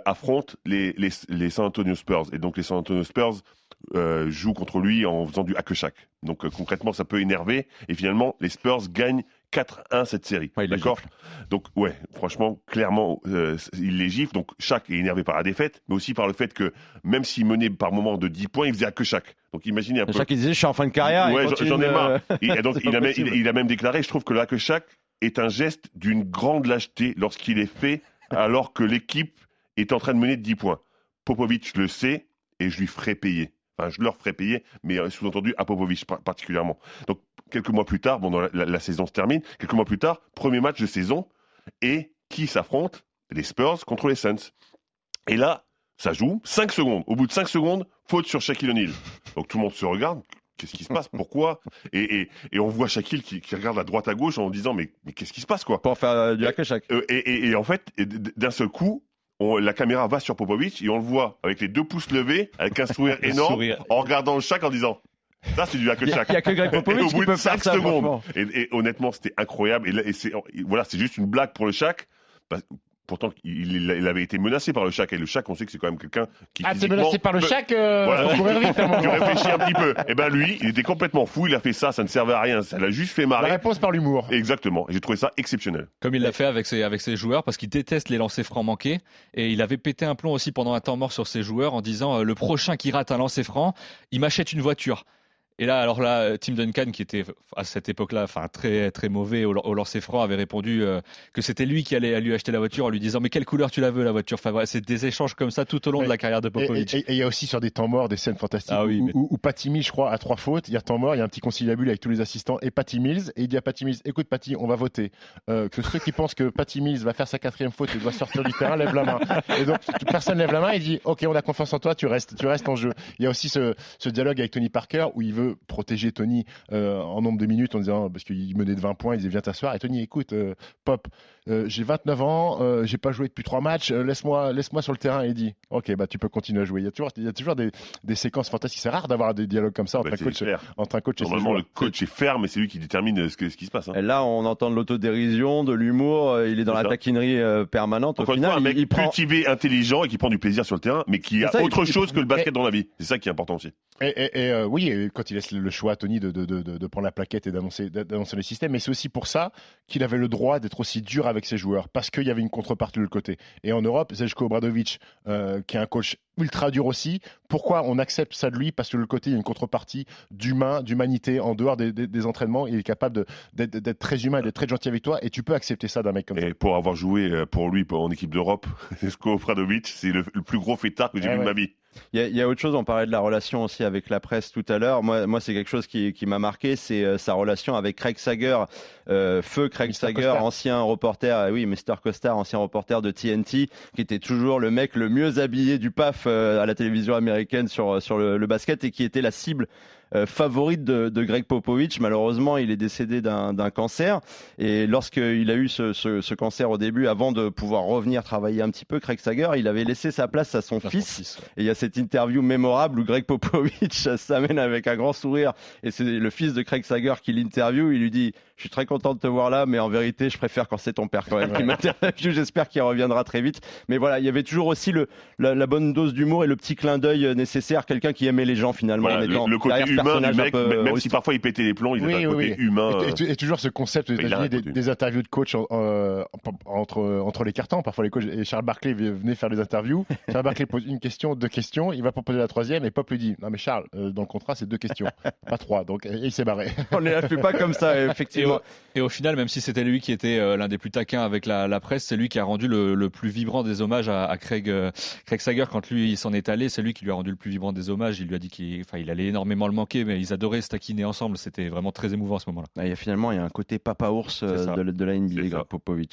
affrontent les, les, les San Antonio Spurs. Et donc les San Antonio Spurs jouent contre lui en faisant du hack Shaq. Donc concrètement, ça peut énerver. Et finalement, les Spurs gagnent 4-1 cette série. Ouais, il D'accord Donc ouais, franchement, clairement, euh, il les gifle. Donc Shaq est énervé par la défaite, mais aussi par le fait que même s'il menait par moment de 10 points, il faisait hack Shaq. Donc imaginez un peu. Chaque disait, je suis en fin de carrière. Ouais, j'en- ai marre. Et, donc, il a, même, il, possible. il a même déclaré, je trouve que le hack Shaq est un geste d'une grande lâcheté lorsqu'il est fait alors que l'équipe est en train de mener de 10 points. Popovic le sait et je lui ferai payer. Enfin, je leur ferai payer, mais euh, sous-entendu à Popovic par- particulièrement. Donc, quelques mois plus tard, bon, la, la- la saison se termine, quelques mois plus tard, premier match de saison, et qui s'affronte? Les Spurs contre les Suns. Et là, ça joue 5 secondes. Au bout de 5 secondes, faute sur Shaquille O'Neal. Donc tout le monde se regarde. Qu'est-ce qui se passe? Pourquoi? Et, et, et on voit Shaquille qui, qui regarde à droite à gauche en disant mais, mais qu'est-ce qui se passe quoi? Pour faire euh, du hack Shaq. Euh, et, et- et en fait, d'un seul coup, on- la caméra va sur Popovic et on le voit avec les deux pouces levés, avec un sourire énorme, Sourire. en regardant le Shaq en disant ça c'est du hack Il y a- que Greg Et Popovich au qui bout de peut faire 5 ça, secondes. franchement. Et, et honnêtement, c'était incroyable. Et, là- et c'est et voilà, c'est juste une blague pour le Shaq. Parce- pourtant, il, il- il avait été menacé par le Shaq. Et le Shaq, on sait que c'est quand même quelqu'un qui. Ah, t'es menacé par le Shaq euh, Voilà. faut courir vite, moment. Tu réfléchis un petit peu. Et ben lui, il était complètement fou. Il a fait ça. Ça ne servait à rien. Ça l'a juste fait La marrer. réponse par l'humour. Exactement. Et J'ai trouvé ça exceptionnel. Comme il l'a fait avec ses, avec ses joueurs, parce qu'il déteste les lancers francs manqués. Et il avait pété un plomb aussi pendant un temps mort sur ses joueurs en disant euh, le prochain qui rate un lancer franc, il m'achète une voiture. Et là, alors là, euh, Tim Duncan, qui était à cette époque-là, enfin très très mauvais au, au lancer franc, avait répondu euh, que c'était lui qui allait lui acheter la voiture en lui disant mais quelle couleur tu la veux la voiture? Enfin voilà, c'est des échanges comme ça tout au long de la carrière de Et- Popovic. Et et- et il y a aussi sur des temps morts des scènes fantastiques Ah oui, où, mais- où, où Patty Mills, je crois, a trois fautes. Il y a temps mort, il y a un petit conciliabule avec tous les assistants et Patty Mills. Et il dit à Patty Mills Écoute, Patty, on va voter. Euh, que ceux qui pensent que Patty Mills va faire sa quatrième faute et doit sortir du terrain lèvent la main. Et donc, personne lève la main. Il dit Ok, on a confiance en toi, tu restes, tu restes en jeu. Il y a aussi ce, ce dialogue avec Tony Parker où il veut protéger Tony euh, en nombre de minutes en disant Parce qu'il menait de 20 points, il disait Viens t'asseoir. Et Tony Écoute, euh, Pop, euh, j'ai 29 ans, euh, j'ai pas joué depuis trois matchs, euh, laisse-moi laisse-moi sur le terrain, Eddie. Ok, bah tu peux continuer à jouer. Il y a toujours, il y a toujours des, des séquences fantastiques. C'est rare d'avoir des dialogues comme ça entre Bah, un coach, clair. entre un coach et Normalement, le coach est ferme et c'est lui qui détermine ce, que- ce qui se passe. hein. Et là, on entend de l'autodérision, de l'humour, il est dans la ça. taquinerie euh, permanente. Au Encore une final, fois, un mec il, il prend. cultivé, intelligent et qui prend du plaisir sur le terrain, mais qui a ça, autre il- chose que le basket dans la vie. C'est ça qui est important aussi. Et, et- et, euh, oui, et quand il laisse le choix à Tony de, de, de, prendre la plaquette et d'annoncer les systèmes, mais c'est aussi pour ça qu'il avait le droit d'être aussi dur avec ses joueurs, parce qu'il y avait une contrepartie de l'autre côté. Et en Europe, Zeljko Obradovic, euh, qui est un coach ultra dur aussi, pourquoi on accepte ça de lui? Parce que de l'autre côté, il y a une contrepartie d'humain, d'humanité, en dehors des, des- des entraînements, il est capable d'être très humain, d'être très gentil avec toi, et tu peux accepter ça d'un mec comme ça. Et pour avoir joué euh, pour lui pour- en équipe d'Europe, Sko Pradovic, c'est le, le plus gros fêtard que j'ai Eh vu de ma vie. Il y, a, il y a autre chose, on parlait de la relation aussi avec la presse tout à l'heure. Moi, moi c'est quelque chose qui, qui m'a marqué, c'est euh, sa relation avec Craig Sager, euh, feu Craig. Sager, Costard. ancien reporter, euh, oui, Mr. Costard, ancien reporter de TNT, qui était toujours le mec le mieux habillé du PAF euh, à la télévision américaine sur, sur le, le basket et qui était la cible favorite de, de Greg Popovich. Malheureusement, il est décédé d'un cancer. Et lorsqu'il a eu ce, ce, ce cancer au début, avant de pouvoir revenir travailler un petit peu, Craig Sager, il avait laissé sa place à son fils. fils, ouais. Et il y a cette interview mémorable où Greg Popovich s'amène avec un grand sourire et c'est le fils de Craig Sager qui l'interview. Il lui dit Je suis très content de te voir là, mais en vérité, je préfère quand c'est ton père quand même qui m'interviewe. J'espère qu'il reviendra très vite. Mais voilà, il y avait toujours aussi le, la, la bonne dose d'humour et le petit clin d'œil nécessaire. Quelqu'un qui aimait les gens finalement. Voilà, en le, étant le côté humain du mec, peu même même si rustique. parfois il pétait les plombs, il Oui, avait un oui, côté oui. humain. Et, euh, et- et toujours ce concept des, des interviews de coach en- euh, entre, entre les cartons. Parfois, les coachs et Charles Barkley venait faire des interviews. Charles Barkley pose une question, deux questions. Il va proposer la troisième et Pop lui dit Non, mais Charles, euh, dans le contrat, c'est deux questions, pas trois. Donc, et il s'est barré. On ne la fait pas comme ça, Et effectivement. Au, et au final, même si c'était lui qui était euh, l'un des plus taquins avec la, la presse, c'est lui qui a rendu le, le plus vibrant des hommages à, à Craig, euh, Craig Sager quand lui il s'en est allé. C'est lui qui lui a rendu le plus vibrant des hommages. Il lui a dit qu'il enfin, il allait énormément le manquer, mais ils adoraient se taquiner ensemble. C'était vraiment très émouvant à ce moment-là. Ah, il y a finalement, il y a un côté papa ours euh, de, de la NBA.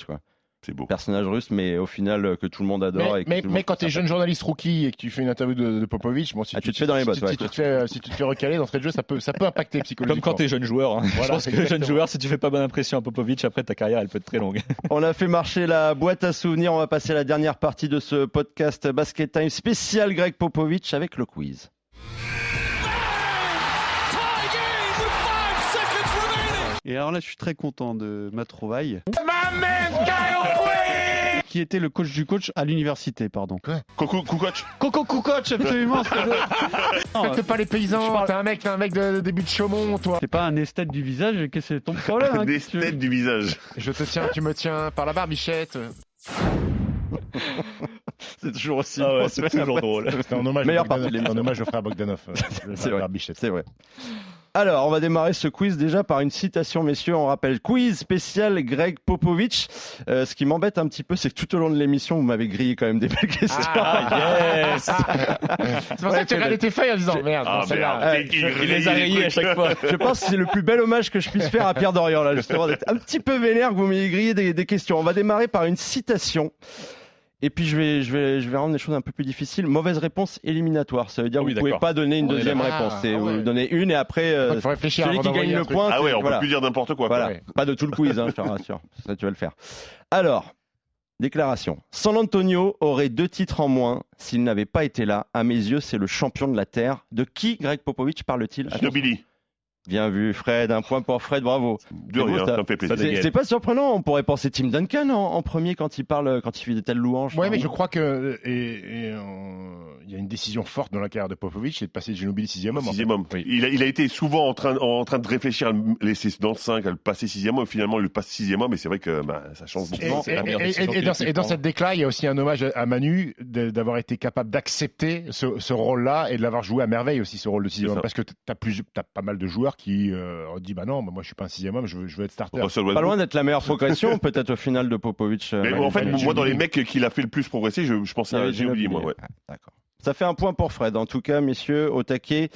Quoi. C'est beau. Personnage russe, mais au final, euh, que tout le monde adore. Mais, et que mais, mais monde quand tu es trouve jeune journaliste rookie et que tu fais une interview de, de Popovic, bon, si Ah, tu, tu te fais dans les bottes, si, ouais. si tu te fais, si tu te fais recaler d'entrée de jeu, ça peut, ça peut impacter Comme psychologiquement. quand t'es jeune joueur. hein. Je pense que jeune joueur, si tu fais pas bonne impression à Popovic, après ta carrière elle peut être très longue. On a fait marcher la boîte à souvenirs. On va passer à la dernière partie de ce podcast Basket Time spécial Greg Popovich avec le quiz. Et alors là, je suis très content de ma trouvaille. Qui était le coach du coach à l'université, pardon. Coucou, coucou, coach. Coco Coach, absolument. Respecte pas les paysans, t'es un mec, t'es un mec de, de début de Chaumont, toi. C'est pas un esthète du visage, qu'est-ce que c'est ton problème hein, veux têtes du visage. Je te tiens, tu me tiens par la barbichette. C'est toujours aussi. Ah ouais, c'est toujours drôle. C'était en hommage, en hommage au frère Bogdanov. euh, C'est vrai. C'est. Alors, on va démarrer ce quiz déjà par une citation, messieurs. On rappelle quiz spécial Greg Popovich. Euh, ce qui m'embête un petit peu, c'est que tout au long de l'émission, vous m'avez grillé quand même des belles questions. Ah, yes C'est pour ça que tu regardé tes feuilles en disant merde. Ah, merde. Il Il les a rayés à chaque fois. Je pense que c'est le plus bel hommage que je puisse faire à Pierre Dorian, là, justement, d'être un petit peu vénère que vous m'ayez grillé des, des questions. On va démarrer par une citation. Et puis je vais, je vais, je vais rendre les choses un peu plus difficiles. Mauvaise réponse éliminatoire. Ça veut dire que Oui, vous pouvez pas donner une deuxième réponse. C'est Ah, ouais. vous donnez une et après euh, Il faut réfléchir celui qui gagne le truc. point. Ah ouais, on voilà. peut plus dire n'importe quoi. Voilà, Ouais. pas de tout le quiz, hein, je te rassure. Ça, tu vas le faire. Alors, déclaration. San Antonio aurait deux titres en moins s'il n'avait pas été là. À mes yeux, c'est le champion de la Terre. De qui Greg Popovich parle-t-il? Attention. Bien vu, Fred. Un point pour Fred, bravo. De rien, ça. ça me fait plaisir. C'est pas surprenant, on pourrait penser Tim Duncan en, en premier quand il parle, quand il fait de telles louanges. Ouais, mais je crois que et, et, euh, il y a une décision forte dans la carrière de Popovic, c'est de passer Ginobili sixième homme. Sixième homme. Il, a, il a été souvent en train, en train de réfléchir à le laisser dans le 5, à le passer sixième homme. Finalement, il le passe sixième homme, et c'est vrai que bah, ça change Et, beaucoup. et- dans, cette déclat, il y a aussi un hommage à Manu d'avoir été capable d'accepter ce, ce rôle-là et de l'avoir joué à merveille aussi ce rôle de sixième homme. Parce que tu as, plus, as pas mal de joueurs qui euh, ont dit bah non, bah moi je suis pas un sixième homme, je veux, je veux être starter. Russell Pas loin d'être la meilleure progression, peut-être au final de Popovic. euh, Mais Manu en fait, moi, dans les mecs qu'il a fait le plus progresser, je, je pensais à Ginobili, moi. Ouais. Ah, D'accord. Ça fait un point pour Fred. En tout cas, messieurs, au taquet.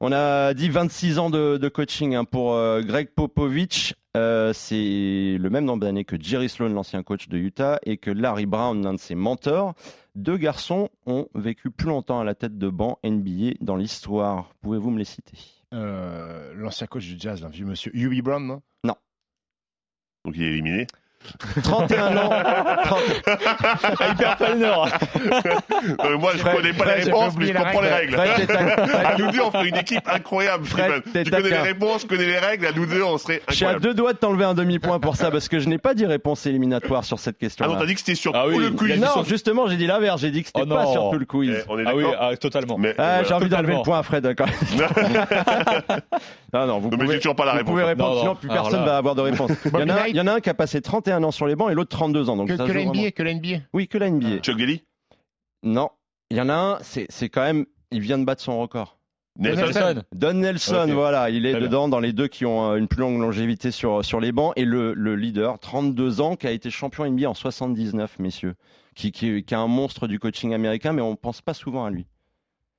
On a dit 26 ans de, de coaching hein, pour euh, Greg Popovich. Euh, c'est le même nombre d'années que Jerry Sloan, l'ancien coach de Utah, et que Larry Brown, l'un de ses mentors. Deux garçons ont vécu plus longtemps à la tête de banc NBA dans l'histoire. Pouvez-vous me les citer? L'ancien coach du Jazz, un vieux monsieur, Hubie Brown, non Donc il est éliminé? 31 ans. 30 Il perd pas le nord. Euh, moi, je Fred, connais pas Fred, les réponses, mais je comprends les règle. règles. Fred, À nous deux, on ferait une équipe incroyable, Fred, Tu connais les réponses, je connais les règles, à nous deux, on serait Je suis à incroyable. deux doigts de t'enlever un demi-point pour ça parce que je n'ai pas dit réponse éliminatoire sur cette question. Ah non, t'as dit que c'était sur Ah oui, tout le quiz. non, sur- justement, j'ai dit l'inverse. J'ai dit que c'était Oh pas sur tout le quiz. Eh, on est Ah oui, d'accord. ah, totalement. Mais, Ah, voilà. j'ai envie d'enlever le point à Fred. d'accord. non, non, vous Non, pouvez, j'ai toujours pas la vous réponse. pouvez répondre, Non, non. sinon plus personne là- va avoir de réponse. Il y, en a, un- il y en a un qui a passé 31 ans sur les bancs et l'autre 32 ans. Donc Que, ça que la. NBA, que la NBA. Oui, que la NBA. Chuck Daly Non, il y en a un, c'est c'est quand même, il vient de battre son record. Nelson Nelson. Don Nelson, voilà, il est Très bien. dedans dans les deux qui ont euh, une plus longue longévité sur, sur les bancs. Et le, le leader, 32 ans, qui a été champion NBA en 79, messieurs, qui, qui, qui est un monstre du coaching américain, mais on pense pas souvent à lui.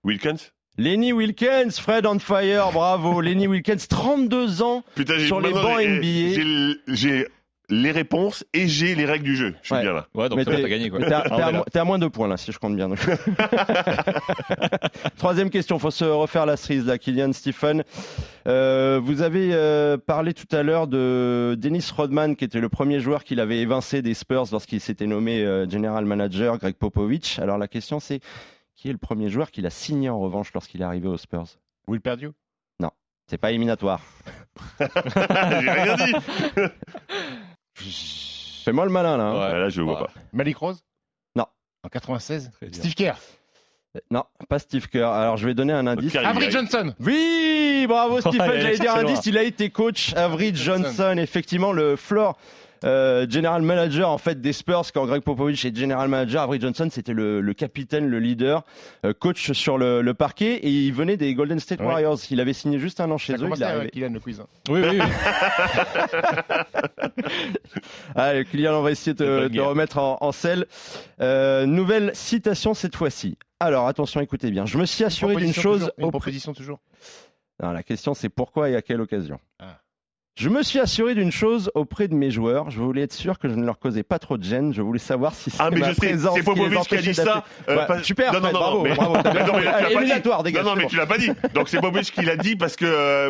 Wilkins? Lenny Wilkins, Fred on fire, bravo. Lenny Wilkins, 32 ans. Putain, Sur les bancs j'ai- NBA. J'ai les réponses et j'ai les règles du jeu. Je suis Ouais. bien là. Ouais, donc t'as gagné quoi. T'es à, Ah, à à moins de points là, si je compte bien. donc. Troisième question, faut se refaire la cerise là, Kylian Stephen. Euh, vous avez euh, parlé tout à l'heure de Dennis Rodman, qui était le premier joueur qu'il avait évincé des Spurs lorsqu'il s'était nommé euh, general manager, Greg Popovich. Alors la question c'est, qui est le premier joueur qu'il a signé en revanche lorsqu'il est arrivé aux Spurs? Will Perdue? C'est pas éliminatoire. j'ai rien dit. Fais-moi le malin là. hein. Ouais. Là, je vois Ouais. pas. Malik Rose? Non. En 96 Très bien. Steve Kerr? Non, pas Steve Kerr. Alors je vais donner un indice. Kerr, Avery il- Johnson Oui, bravo Stephen, Ouais, j'allais dire c'est indice, il a été coach Avery Johnson. Johnson, effectivement le floor euh, general manager en fait des Spurs quand Greg Popovich est general manager, Avery Johnson c'était le, le capitaine, le leader, euh, coach sur le, le parquet et il venait des Golden State Ouais. Warriors. Il avait signé juste un an chez Ça eux. Il arrivé. Kylian le quiz. hein. Oui, oui, oui. Allez, Kylian, on va essayer de guerre. remettre en, en selle. Euh, nouvelle citation cette fois-ci. Alors attention, écoutez bien. Je me suis assuré d'une chose. toujours, Une proposition toujours. Non, la question c'est pourquoi et à quelle occasion? Ah. Je me suis assuré d'une chose auprès de mes joueurs. Je voulais être sûr que je ne leur causais pas trop de gêne. Je voulais savoir si c'était Ah, mais ma je sais, présence c'est qui les Popovic qui a dit ça. euh, pas- super, non, non, non, bravo, mais- Non, mais fait. tu l'as Allez, pas dit. éliminatoire, dégage. Non, non, c'est mais bon. tu l'as pas dit. Donc c'est Popovic qui l'a dit parce que euh,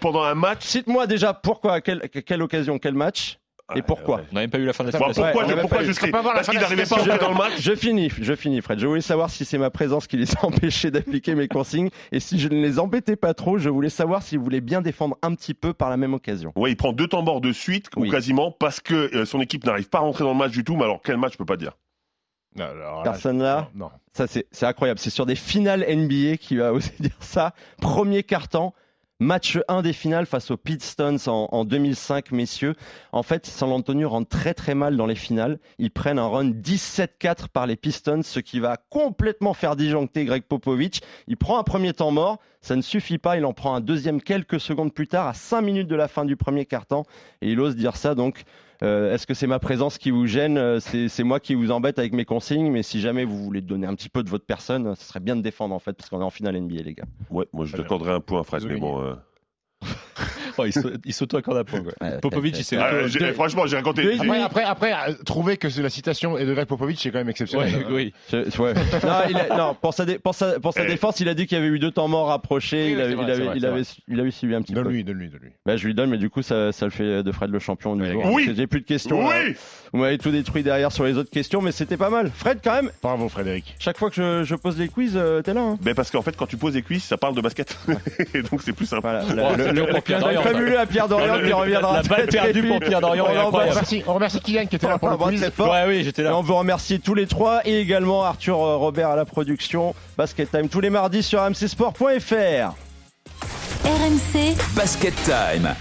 pendant un match. Cite-moi déjà pourquoi, quelle, à quelle occasion, quel match et pourquoi. On n'a même pas eu la fin de la Bon. Ouais, pourquoi on je, pourquoi la Parce fin qu'il n'arrivait pas à rentrer dans le match. Je finis, je finis, Fred. Je voulais savoir si c'est ma présence qui les empêchait d'appliquer mes consignes et si je ne les embêtais pas trop. Je voulais savoir s'ils voulaient bien défendre un petit peu par la même occasion. Ouais, il prend deux temps morts de suite, Oui. ou quasiment, parce que euh, son équipe n'arrive pas à rentrer dans le match du tout. Mais alors, quel match, je peux pas dire. Alors Personne là Non. Ça, c'est c'est incroyable. C'est sur des finales NBA qui va oser dire ça. Premier carton, match 1 des finales face aux Pistons en, en 2005, messieurs. En fait, San Antonio rentre très très mal dans les finales. Ils prennent un run 17-4 par les Pistons, ce qui va complètement faire disjoncter Greg Popovich. Il prend un premier temps mort. Ça ne suffit pas. Il en prend un deuxième quelques secondes plus tard, à 5 minutes de la fin du premier carton. Et il ose dire ça. Donc, euh, est-ce que c'est ma présence qui vous gêne Euh, C'est moi qui vous embête avec mes consignes, mais si jamais vous voulez donner un petit peu de votre personne, ce serait bien de défendre en fait, parce qu'on est en finale NBA, les gars. Ouais, moi, je t'accorderai un point, Fred, mais bon. euh, Oh, il s'au- il s'auto-accorde un point. Ouais, Popovic, il s'est ah, franchement, j'ai raconté. Après, après, après, euh, trouver que c'est la citation est de Greg Popovich, c'est quand même exceptionnel. Ouais, hein. oui. Je- ouais. non, il a- non, pour sa, dé- pour sa, pour sa Eh. défense, il a dit qu'il y avait eu deux temps morts rapprochés. Oui, il, avait, vrai, il, avait, vrai, il, avait, il avait suivi un petit peu. Donne-lui, donne-lui, donne-lui. Bah, je lui donne, mais du coup, ça, ça le fait de Fred le champion du Oui, jour. oui. J'ai plus de questions. Oui Vous m'avez tout détruit derrière sur les autres questions, mais c'était pas mal. Fred, quand même, Bravo, Frédéric. chaque fois que je, je pose les quiz, euh, t'es là. Hein. Ben parce qu'en fait, quand tu poses des quiz, ça parle de basket. Et donc, c'est plus simple. Voilà, le, le Fabuleux à Pierre Dorian qui reviendra. La balle perdue pour. Pierre Dorian On remercie, on remercie Kylian qui était là pour le quiz. Ouais, oui, j'étais Et là. on vous remercie tous les trois et également Arthur euh, Robert à la production. Basket Time tous les mardis sur mcsport.fr. RMC Basket Time.